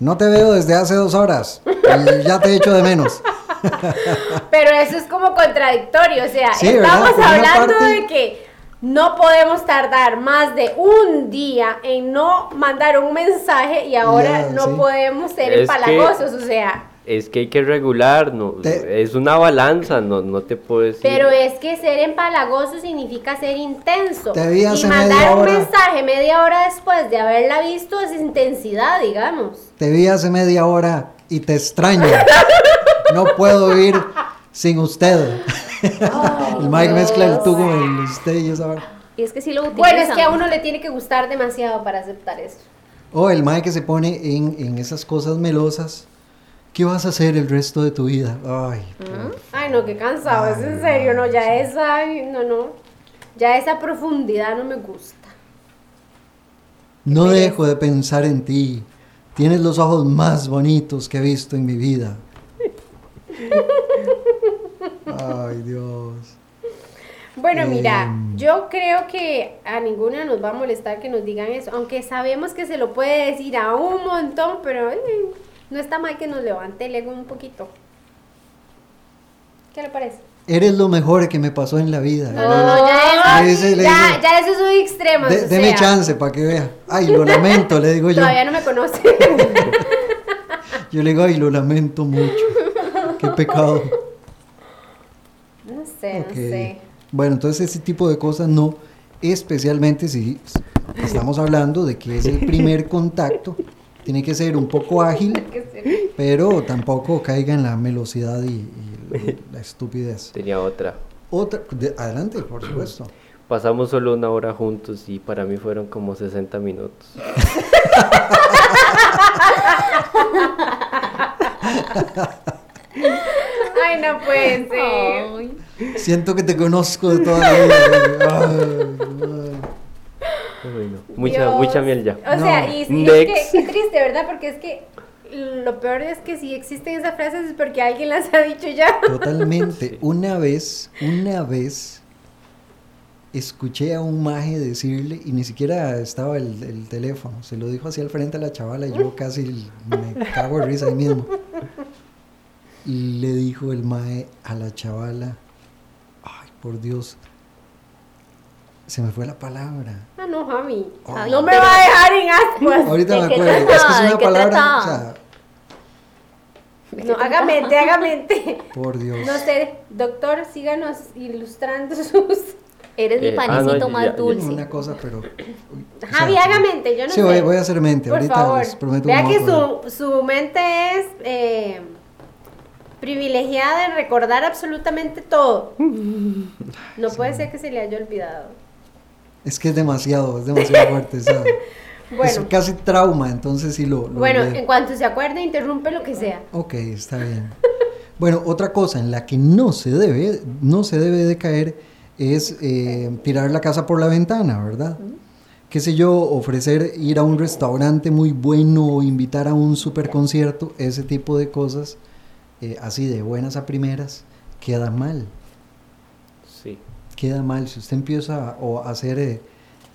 no te veo desde hace dos horas y ya te echo de menos. Pero eso es como contradictorio, o sea, estamos hablando parte- de que no podemos tardar más de un día en no mandar un mensaje y ahora no sí. podemos ser Es empalagosos, o sea, Es que hay que regular, no, Te- es una balanza, no, no te puedo decir. pero es que ser empalagoso significa ser intenso. Te vi hace y media mandar un hora. mensaje media hora después de haberla visto es intensidad, digamos. Te vi hace media hora y te extraño. No puedo vivir sin usted. el Mike mezcla el tú con el usted y esa. Y es que sí lo utilizan. Bueno, es que a uno le tiene que gustar demasiado para aceptar eso. O el Mike que se pone en, en esas cosas melosas. ¿Qué vas a hacer el resto de tu vida? Ay, por- Ay, no, qué cansado, es en serio, no, ya esa, no, no, ya esa profundidad no me gusta. no dejo de pensar en ti. Tienes los ojos más bonitos que he visto en mi vida. Ay, Dios. Bueno, mira, Em. yo creo que a ninguna nos va a molestar que nos digan eso, aunque sabemos que se lo puede decir a un montón, pero eh, no está mal que nos levante el ego un poquito. ¿Qué le parece? Eres lo mejor que me pasó en la vida. No, no, no, ya eso, dice- ya, eso es un extremo. De- deme sea, chance para que vea. Ay, lo lamento, le digo yo. Todavía no me conoce. Yo le digo, ay, lo lamento mucho. Qué pecado. no sé, no sé. Bueno, entonces ese tipo de cosas no, especialmente si estamos hablando de que es el primer contacto, tiene que ser un poco ágil, pero tampoco caiga en la melosidad y, y la estupidez. Tenía otra. Otra, de- adelante, por supuesto. Pasamos solo una hora juntos y para mí fueron como 60 minutos. Ay, no puede ser. Ay. Siento que te conozco de toda la vida. Mucha, Dios. mucha miel ya. O sea, y, y es que, qué triste, ¿verdad? Porque es que lo peor es que si existen esas frases es porque alguien las ha dicho ya. Totalmente. Una vez, una vez, escuché a un maje decirle, y ni siquiera estaba el, el teléfono, se lo dijo hacia el frente a la chavala y yo casi me cago de risa ahí mismo. Y le dijo el maje a la chavala, ay, por Dios, se me fue la palabra. Ah, no, Javi. Ay, no me pero- va a dejar en ascuas. Ahorita ¿de me acuerdo, es que trataba? es ¿De una palabra, trataba? o sea, No, haga mente, haga mente. por Dios. No sé, doctor, síganos ilustrando sus. Eres mi Eh, ah, panecito no, más ya- dulce. Una cosa, pero... o Javi, sea, haga mente, yo no sí, sé. voy, voy a hacer mente. Por Ahorita favor, les prometo vea que su, su mente es eh, privilegiada en recordar absolutamente todo. No puede ser que se le haya olvidado. Es que es demasiado, es demasiado fuerte. esa- Es Bueno, casi trauma, entonces sí lo... lo bueno, olvidé. en cuanto se acuerde, interrumpe lo que sea. Ok, está bien. Bueno, otra cosa en la que no se debe, no se debe de caer es eh, tirar la casa por la ventana, ¿verdad? Qué sé yo, ofrecer ir a un restaurante muy bueno o invitar a un super concierto, ese tipo de cosas, eh, así de buenas a primeras, queda mal. Sí. Queda mal. Si usted empieza a, o a hacer eh,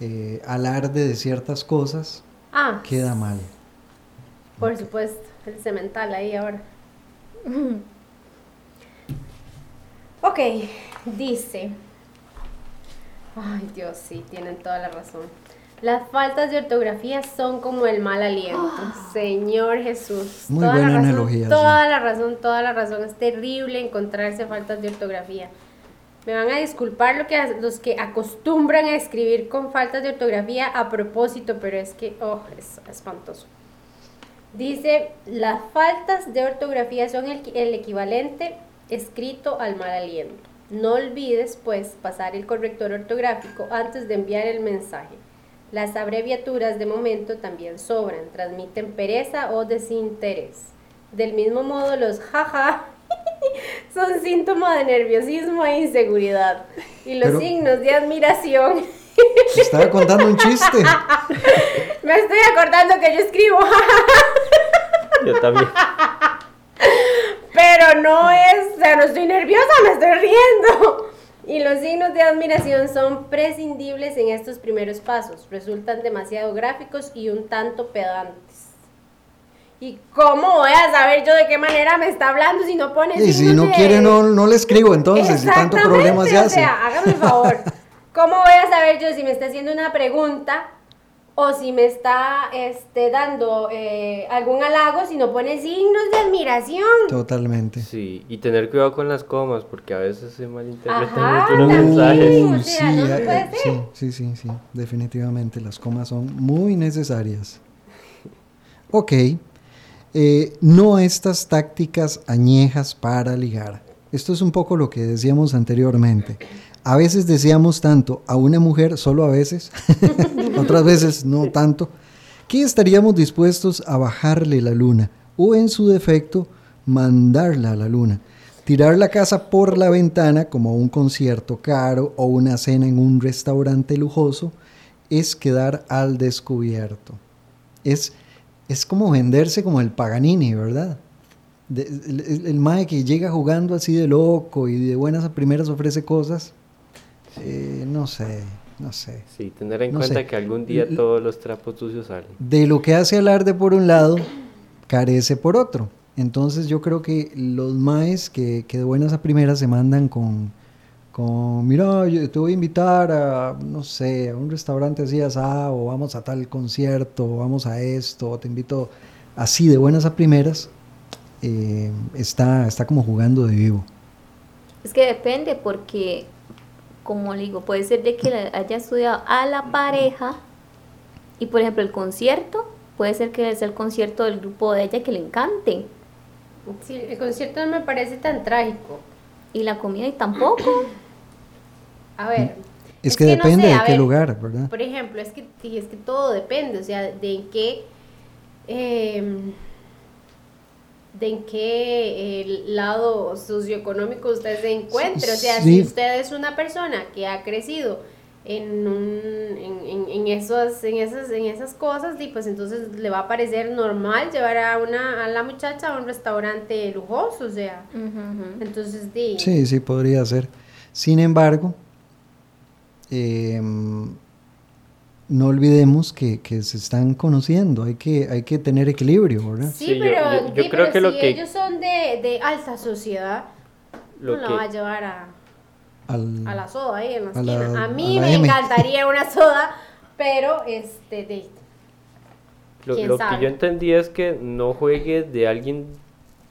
eh, alarde de ciertas cosas, Ah, queda mal. por supuesto, el cemental ahí ahora. Ok, dice. Ay, Dios, sí, tienen toda la razón. Las faltas de ortografía son como el mal aliento. Señor Jesús. Muy toda buena la razón, analogía, sí. Toda la razón, toda la razón. Es terrible encontrarse faltas de ortografía. Me van a disculpar lo que, los que acostumbran a escribir con faltas de ortografía a propósito, pero es que, oh, es espantoso. Dice, las faltas de ortografía son el, el equivalente escrito al mal aliento. No olvides, pues, pasar el corrector ortográfico antes de enviar el mensaje. Las abreviaturas de momento también sobran, transmiten pereza o desinterés. Del mismo modo, los jaja son síntomas de nerviosismo e inseguridad. Y los Pero- signos de admiración. Estaba contando un chiste. Me estoy acordando que yo escribo Yo también. Pero no es, o sea, no estoy nerviosa, me estoy riendo. Y los signos de admiración son prescindibles en estos primeros pasos. Resultan demasiado gráficos y un tanto pedantes. ¿Y cómo voy a saber yo de qué manera me está hablando si no pone Y si no de- quiere, no, no le escribo entonces, si tanto problema se o hace. sea, hágame el favor. ¿Cómo voy a saber yo si me está haciendo una pregunta o si me está este, dando eh, algún halago si no pone signos de admiración? Totalmente. Sí, y tener cuidado con las comas, porque a veces se malinterpretan Ajá, los mensajes. o no se puede sí, sí, sí, sí, definitivamente las comas son muy necesarias. Ok, eh, no estas tácticas añejas para ligar. Esto es un poco lo que decíamos anteriormente. A veces deseamos tanto a una mujer, solo a veces, otras veces no tanto, que estaríamos dispuestos a bajarle la luna o en su defecto mandarla a la luna. Tirar la casa por la ventana como un concierto caro o una cena en un restaurante lujoso es quedar al descubierto. Es, es como venderse como el Paganini, ¿verdad? El, el, el mae que llega jugando así de loco y de buenas a primeras ofrece cosas. Eh, no sé, no sé. Sí, tener en No cuenta sé. que algún día todos los trapos sucios salen. De lo que hace alarde por un lado, carece por otro. Entonces yo creo que los maes que, que de buenas a primeras se mandan con, con, mira, yo te voy a invitar a, no sé, a un restaurante así asá, o vamos a tal concierto, o vamos a esto, o te invito así de buenas a primeras, eh, está, está como jugando de vivo. Es que depende porque, como le digo, puede ser de que le haya estudiado a la pareja y, por ejemplo, el concierto, puede ser que sea el concierto del grupo de ella que le encante Sí, el concierto no me parece tan trágico. y la comida y tampoco. A ver. Es, que, depende sé, de qué ver, lugar, ¿verdad? Por ejemplo, es que, es que todo depende, o sea, de en qué, em, de en qué eh, lado socioeconómico usted se encuentre. O sea, Sí. si usted es una persona que ha crecido en, un, en, en, en esos, en, esas, en esas cosas, y pues entonces le va a parecer normal llevar a, una, a la muchacha a un restaurante lujoso, o sea. Ujú, ujú. Entonces, di, Sí, sí, podría ser. Sin embargo, em, no olvidemos que, que se están conociendo, hay que, hay que tener equilibrio, ¿verdad? Sí, Sí, yo- pero, yo- yo sí, creo pero que lo si que- ellos son de, de alta sociedad, Lo no la que- va a llevar a, Al- a la soda ahí en la A la- esquina. A, a mí la me M. encantaría una soda, pero este de Lo, ¿Quién lo que yo entendí es que no juegue de alguien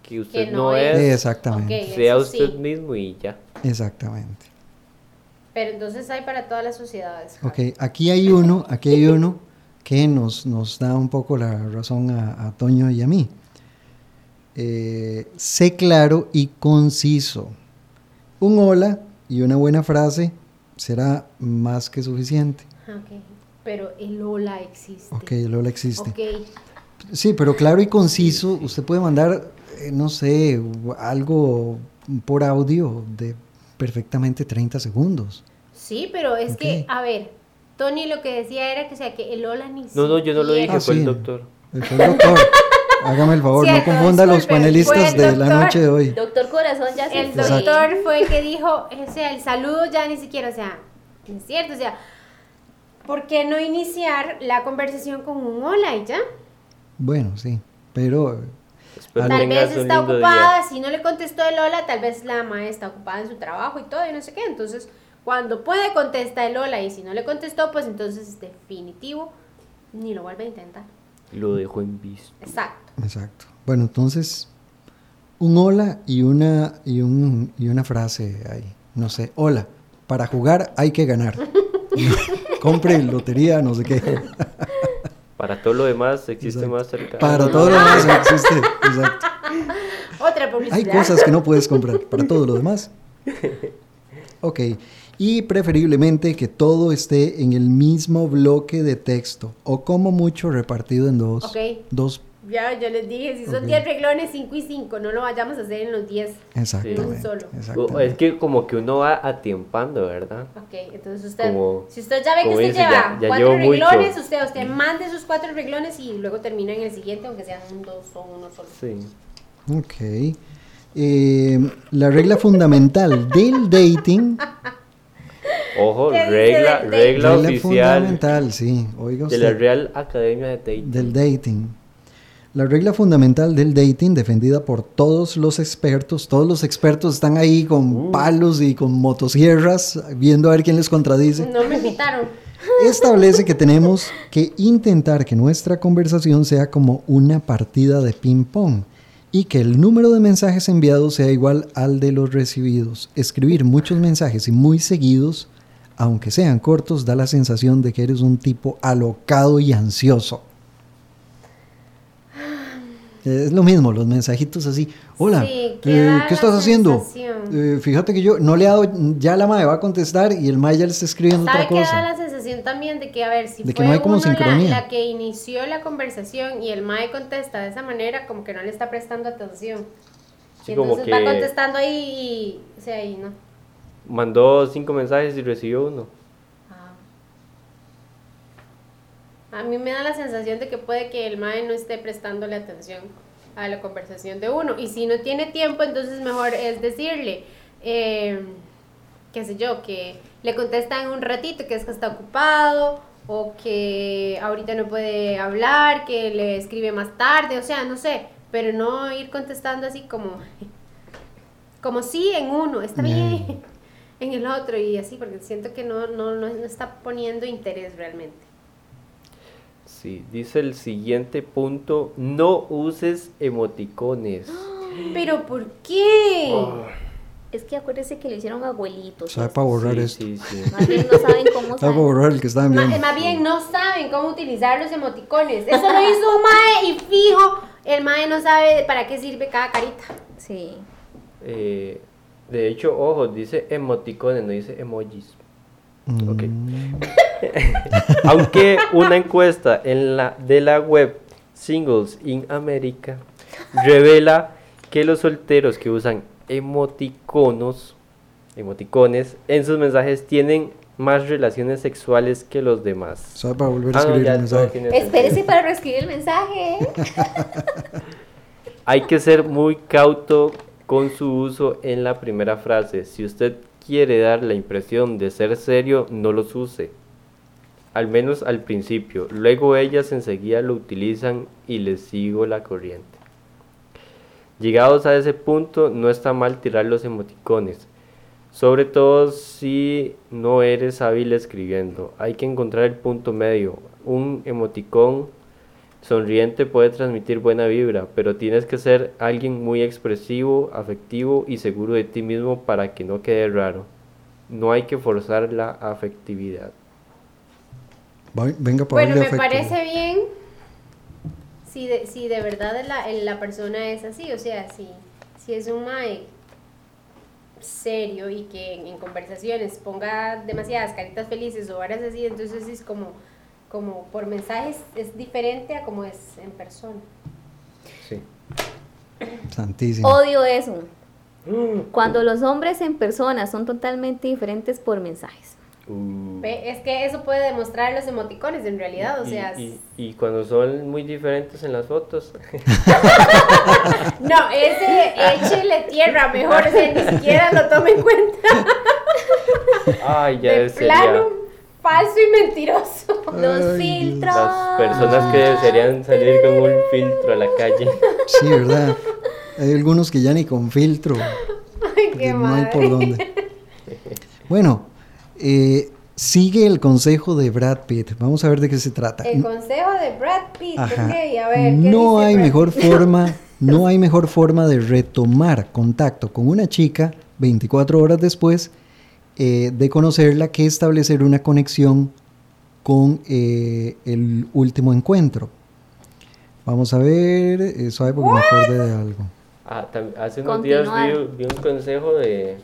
que usted no no, es. es, Exactamente, Ok. sea usted sí. mismo y ya. exactamente. Pero entonces hay para todas las sociedades. Ok, aquí hay uno, aquí hay uno que nos, nos da un poco la razón a, a Toño y a mí. Eh, sé claro y conciso. Un hola y una buena frase será más que suficiente. Ok, Pero el hola existe. Ok, el hola existe. Ok. Sí, pero claro y conciso, usted puede mandar, eh, no sé, algo por audio de perfectamente 30 segundos. Sí, pero es que, a ver, Tony lo que decía era que, o sea, que el hola ni No, no, yo no lo dije, Ah, fue sí. el doctor. El fue el doctor. Hágame el favor, Cierto, no confunda a los panelistas de la noche de hoy. Doctor Corazón ya se El fue. doctor fue el que dijo, o sea, el saludo ya ni siquiera, o sea, es cierto, o sea, ¿por qué no iniciar la conversación con un hola y ya? Bueno, sí, pero Espero Tal vez está ocupada, día. si no le contestó el hola, tal vez la mamá está ocupada en su trabajo y todo, y no sé qué. Entonces, cuando puede contesta el hola y si no le contestó, pues entonces es definitivo, ni lo vuelve a intentar. Lo dejo en visto. Exacto. Exacto. Bueno, entonces, un hola y una, y un, y una frase ahí. No sé, hola, para jugar hay que ganar. Compre lotería, no sé qué. Para todo lo demás existe Exacto. Mastercard. Para todo lo demás existe. Exacto. Otra publicidad. Hay cosas que no puedes comprar. Para todo lo demás. Ok. Y preferiblemente que todo esté en el mismo bloque de texto. O como mucho repartido en dos. Ok. Dos. Ya, yo les dije, si son Ok. 10 reglones, 5 y 5, no lo vayamos a hacer en los 10. Exactamente. solo. Exactamente. Es que como que uno va atiempando, ¿verdad? Ok, entonces usted, Como- si usted ya ve que usted dice, lleva ya- ya cuatro llevo mucho. reglones, usted, usted mande sus cuatro reglones y luego termina en el siguiente, aunque sean un dos o uno solo. Sí. Ok. Eh, la regla fundamental del dating. Ojo, ¿Qué dice regla, regla regla oficial fundamental, sí. Oiga de la usted. Real Academia de Dating. del dating. La regla fundamental del dating, defendida por todos los expertos, todos los expertos están ahí con palos y con motosierras, viendo a ver quién les contradice, No me invitaron. establece que tenemos que intentar que nuestra conversación sea como una partida de ping-pong y que el número de mensajes enviados sea igual al de los recibidos. Escribir muchos mensajes y muy seguidos, aunque sean cortos, da la sensación de que eres un tipo alocado y ansioso. Es lo mismo, los mensajitos así. Hola, Sí, eh, ¿qué estás haciendo? Eh, fíjate que yo no le he dado, ya la madre va a contestar y el mae ya le está escribiendo ¿Sabe otra qué da cosa. la sensación también de que, a ver, si De que no hay como uno la- sincronía. La, que inició la conversación y el mae contesta de esa manera, como que no le está prestando atención. Sí, y como entonces va que- contestando ahí y, o sea, ahí no. Mandó cinco mensajes y recibió uno. Ah. A mí me da la sensación de que puede que el mae no esté prestándole atención a la conversación de uno. Y si no tiene tiempo, entonces mejor es decirle, eh, qué sé yo, que le contesta en un ratito, que es que está ocupado, o que ahorita no puede hablar, que le escribe más tarde, o sea, no sé, pero no ir contestando así como, como sí en uno, está bien, en el otro y así, porque siento que no, no, no, no está poniendo interés realmente. Sí, dice el siguiente punto, no uses emoticones. Pero ¿por qué? Oh, Es que acuérdese que lo hicieron abuelitos. Sabe para borrar sí, esto. sí, sí. Más bien no saben cómo Sabe borrar el que estaban Ma- viendo. más bien no saben cómo utilizar los emoticones. Eso lo hizo un mae y fijo, el mae no sabe para qué sirve cada carita. Sí. Eh, de hecho, ojo, dice emoticones, no dice emojis. Ok. Mm, Aunque una encuesta en la, de la web Singles in America revela que los solteros que usan emoticonos, emoticones en sus mensajes tienen más relaciones sexuales que los demás. Sabe para volver a Ah, no, escribir ya el mensaje. Espérese para reescribir el mensaje. Hay que ser muy cauto con su uso en la primera frase. Si usted quiere dar la impresión de ser serio, no los use. Al menos al principio. Luego ellas enseguida lo utilizan y les sigo la corriente. Llegados a ese punto, no está mal tirar los emoticones. Sobre todo si no eres hábil escribiendo. Hay que encontrar el punto medio. Un emoticón sonriente puede transmitir buena vibra, pero tienes que ser alguien muy expresivo, afectivo y seguro de ti mismo para que no quede raro. no hay que forzar la afectividad. Venga, para Bueno, me afecto. parece bien si de, si de verdad la, la persona es así, o sea, si, si es un mae serio y que en, en conversaciones ponga demasiadas caritas felices o varas así, entonces es como, como por mensajes es diferente a como es en persona. Sí. Santísimo. Odio eso. Cuando los hombres en persona son totalmente diferentes por mensajes. Uh, Ve, Es que eso puede demostrar los emoticones en realidad, o y- sea, y, y cuando son muy diferentes en las fotos, no, ese échele tierra mejor, o sea, ni siquiera lo tome en cuenta. ay, ya de sería plano, falso y mentiroso. Los Ay, filtros. las personas que desearían salir con un filtro a la calle. Sí, ¿verdad? Hay algunos que ya ni con filtro. Ay, qué no hay por madre. dónde. Bueno, eh, sigue el consejo de Brad Pitt. Vamos a ver de qué se trata. El consejo de Brad Pitt, Ajá. ok, a ver. ¿qué no dice hay Brad mejor forma, no hay mejor forma de retomar contacto con una chica 24 horas después eh, de conocerla que establecer una conexión con eh, el último encuentro. Vamos a ver, eh, suave porque me acordé de algo. Ah, hace unos días vi, vi un consejo de,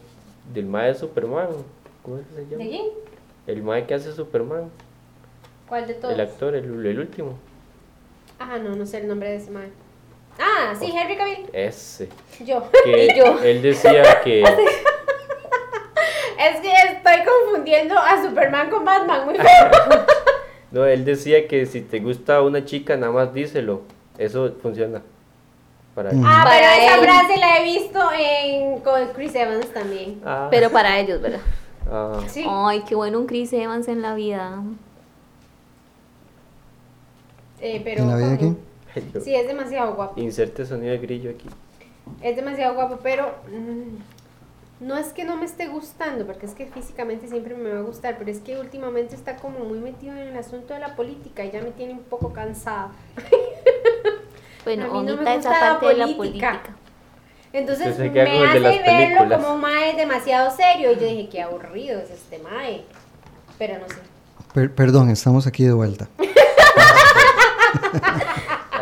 del mae de Superman. ¿Cómo es que se llama? ¿De quién? El mae que hace Superman. ¿Cuál de todos? El actor, el, el último. Ajá, no, no sé el nombre de ese man. Ah, sí, Henry Cavill. Ese. Yo. Que Y yo. él decía que... Es que estoy confundiendo a Superman con Batman, muy feo. No, él decía que si te gusta una chica, nada más díselo. Eso funciona. Para él. Mm. Ah, Para pero esa él. frase la he visto en, con Chris Evans también. Ah, Pero para ellos, ¿verdad? ah, Sí. Ay, qué bueno un Chris Evans en la vida. Eh, pero ¿En la vida yo- Sí, es demasiado guapo. Inserte sonido de grillo aquí. Es demasiado guapo, pero mm, no es que no me esté gustando, porque es que físicamente siempre me va a gustar, pero es que últimamente está como muy metido en el asunto de la política y ya me tiene un poco cansada. Bueno, A mí no me gusta la parte de la política. política. Entonces me hace las verlo películas. como un mae demasiado serio. Y yo dije, qué aburrido es este mae. Pero no sé. Per- perdón, estamos aquí de vuelta.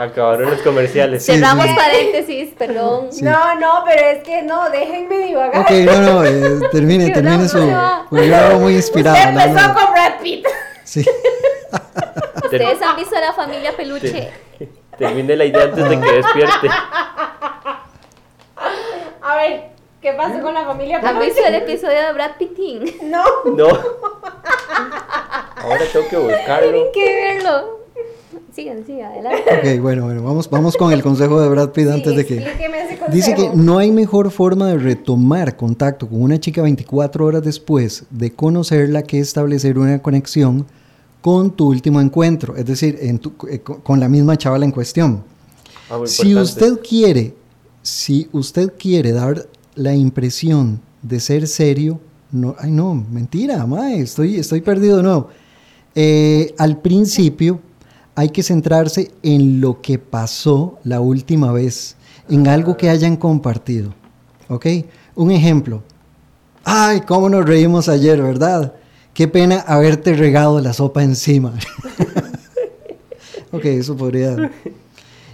Acabaron los comerciales. Cerramos sí. paréntesis, perdón. No, no, pero es que no, déjenme divagar. Ok, no, no, eh, termine, Sí, termine su... yo era muy inspirado. Usted empezó con Brad Pitt. Sí. Ustedes han visto la familia peluche. Termine la idea antes de que despierte. A ver, ¿qué pasó con la familia ¿Han Peluche? visto el episodio de Brad Pittin? No, No. Ahora tengo que buscarlo. Tienen que verlo. Sigan, sigan, adelante. Ok, bueno, bueno, vamos, vamos con el consejo de Brad Pitt sí, antes de que... ese. Dice que no hay mejor forma de retomar contacto con una chica 24 horas después de conocerla que establecer una conexión con tu último encuentro, es decir, en tu- eh, con la misma chavala en cuestión. Ah, Si usted quiere, si usted quiere dar la impresión de ser serio, no, ay no, mentira, mae, estoy, estoy perdido de nuevo. Eh, al principio hay que centrarse en lo que pasó la última vez, en algo que hayan compartido, ¿ok? Un ejemplo. Ay, cómo nos reímos ayer, ¿verdad? Qué pena haberte regado la sopa encima. ok, eso podría...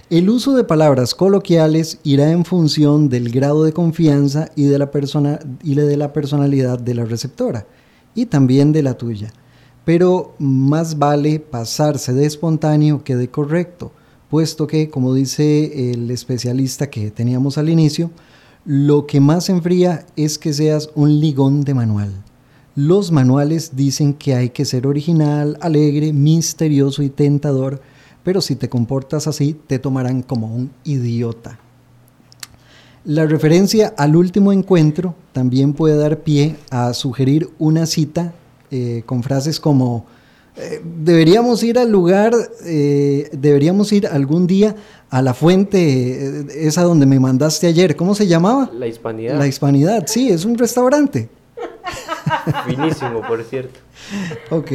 El uso de palabras coloquiales irá en función del grado de confianza y de la, persona, y de la personalidad de la receptora y también de la tuya. Pero más vale pasarse de espontáneo que de correcto, puesto que, como dice el especialista que teníamos al inicio, lo que más enfría es que seas un ligón de manual. Los manuales dicen que hay que ser original, alegre, misterioso y tentador, pero si te comportas así, te tomarán como un idiota. La referencia al último encuentro también puede dar pie a sugerir una cita eh, con frases como eh, deberíamos ir al lugar, eh, deberíamos ir algún día a la fuente, esa donde me mandaste ayer, ¿cómo se llamaba? La hispanidad. La Hispanidad, sí, es un restaurante. Finísimo, por cierto. Ok.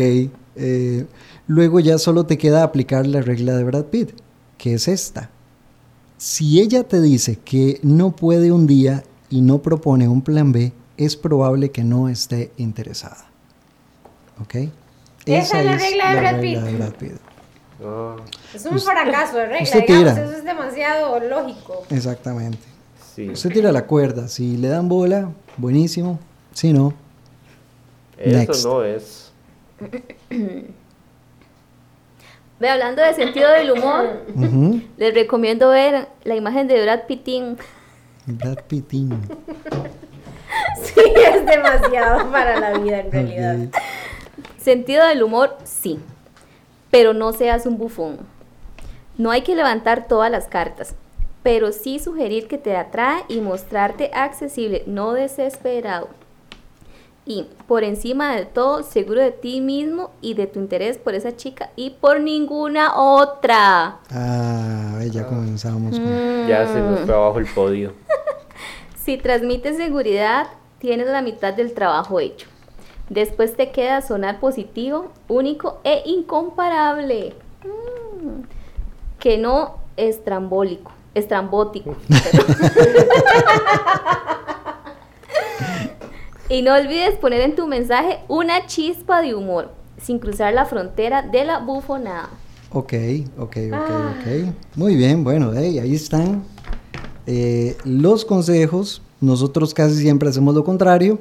luego ya solo te queda aplicar la regla de Brad Pitt, que es esta. Si ella te dice que no puede un día y no propone un plan B, es probable que no esté interesada. ¿Ok? Esa es la regla de Brad Pitt. de Brad Pitt. Ah, Es un fracaso de regla, usted digamos, tira. eso es demasiado lógico. Exactamente. sí. Usted tira la cuerda. Si le dan bola, buenísimo. Si no, Eso Next. no es. Ve, hablando de sentido del humor, les recomiendo ver la imagen de Brad Pittin. Brad Pittin. Sí, es demasiado para la vida en realidad. Ok. Sentido del humor, sí, pero no seas un bufón. No hay que levantar todas las cartas, pero sí sugerir que te atrae y mostrarte accesible, no desesperado. Y por encima de todo, seguro de ti mismo y de tu interés por esa chica y por ninguna otra. Ah, ya comenzamos. con- Ya se nos fue abajo el podio. Si transmites seguridad, tienes la mitad del trabajo hecho. Después te queda sonar positivo, único e incomparable. Mm. Que no estrambólico, estrambótico. y no olvides poner en tu mensaje una chispa de humor, sin cruzar la frontera de la bufonada. Ok, ok, ok, ok. Muy bien, bueno, hey, ahí están eh, los consejos. Nosotros casi siempre hacemos lo contrario,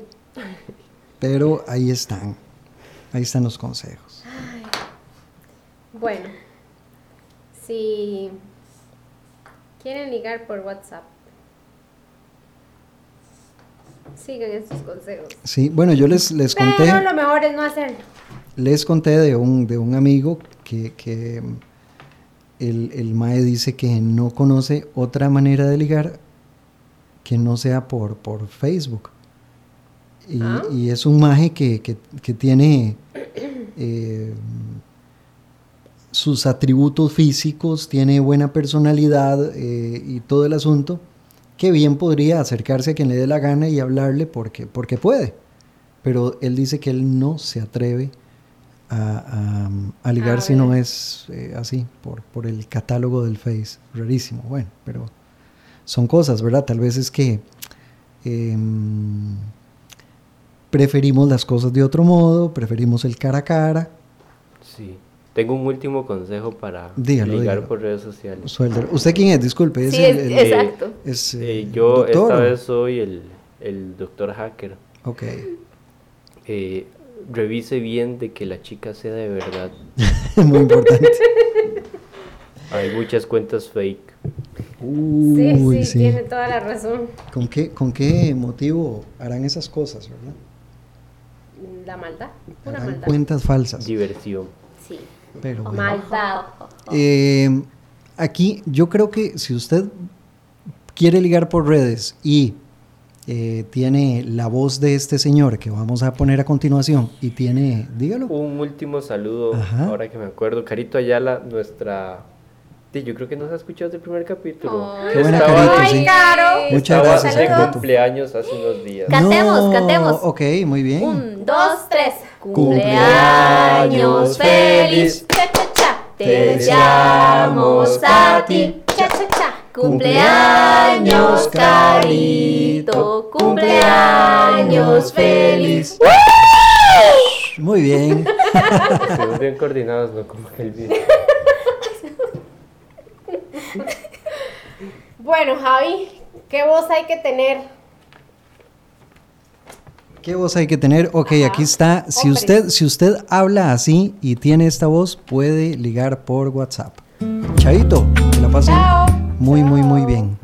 pero ahí están. Ahí están los consejos. Bueno, si quieren ligar por WhatsApp, sigan estos consejos. Sí, bueno, yo les, les conté, Pero lo mejor es no hacerlo. les conté de un, de un amigo que, que el, el MAE dice que no conoce otra manera de ligar que no sea por, por Facebook. Y, Ah. y es un maje que, que- que tiene eh, sus atributos físicos, tiene buena personalidad eh, y todo el asunto, que bien podría acercarse a quien le dé la gana y hablarle porque, porque puede. Pero él dice que él no se atreve a, a- a ligar A si no es eh, así, por, por el catálogo del Face. Rarísimo, bueno, pero son cosas, ¿verdad? Tal vez es que em, preferimos las cosas de otro modo, preferimos el cara a cara. Sí. Tengo un último consejo para Dígalo, ligar dígalo. por redes sociales. Suelder. ¿Usted quién es? Disculpe. ¿es Sí, el- el- exacto. es, Eh, eh, yo doctor esta o- vez soy el, el doctor hacker. Ok. Eh, revise bien de que la chica sea de verdad. Muy importante. Hay muchas cuentas fake. Sí, Uy, sí, tiene toda la razón. ¿Con qué, ¿Con qué motivo harán esas cosas, verdad? La maldad, pura Harán maldad. cuentas falsas. Diversión. Sí. Pero bueno. Maldad. Eh, aquí yo creo que si usted quiere ligar por redes y eh, tiene la voz de este señor que vamos a poner a continuación y tiene, dígalo. Un último saludo, Ajá. ahora que me acuerdo. Carito Ayala, nuestra... Sí, yo creo que nos ha escuchado desde el primer capítulo. Ay. Qué buena Estaba Carito, de- sí. Caro. Muchas estaba gracias, de cumpleaños hace unos días. Cantemos, cantemos. Ok, muy bien. Un, dos, tres. Cumpleaños feliz. Cha, cha, cha. Te deseamos a ti. Cha, cha, cha. Cumpleaños, Carito. Cumpleaños feliz. Muy bien. Estuvimos bien coordinados, ¿no? Como que el video. Bueno, Javi, ¿qué voz hay que tener? ¿Qué voz hay que tener? Ok, aquí está. Si usted, si usted habla así y tiene esta voz, puede ligar por WhatsApp. Chavito, que la pasen Chao. muy, muy, muy bien.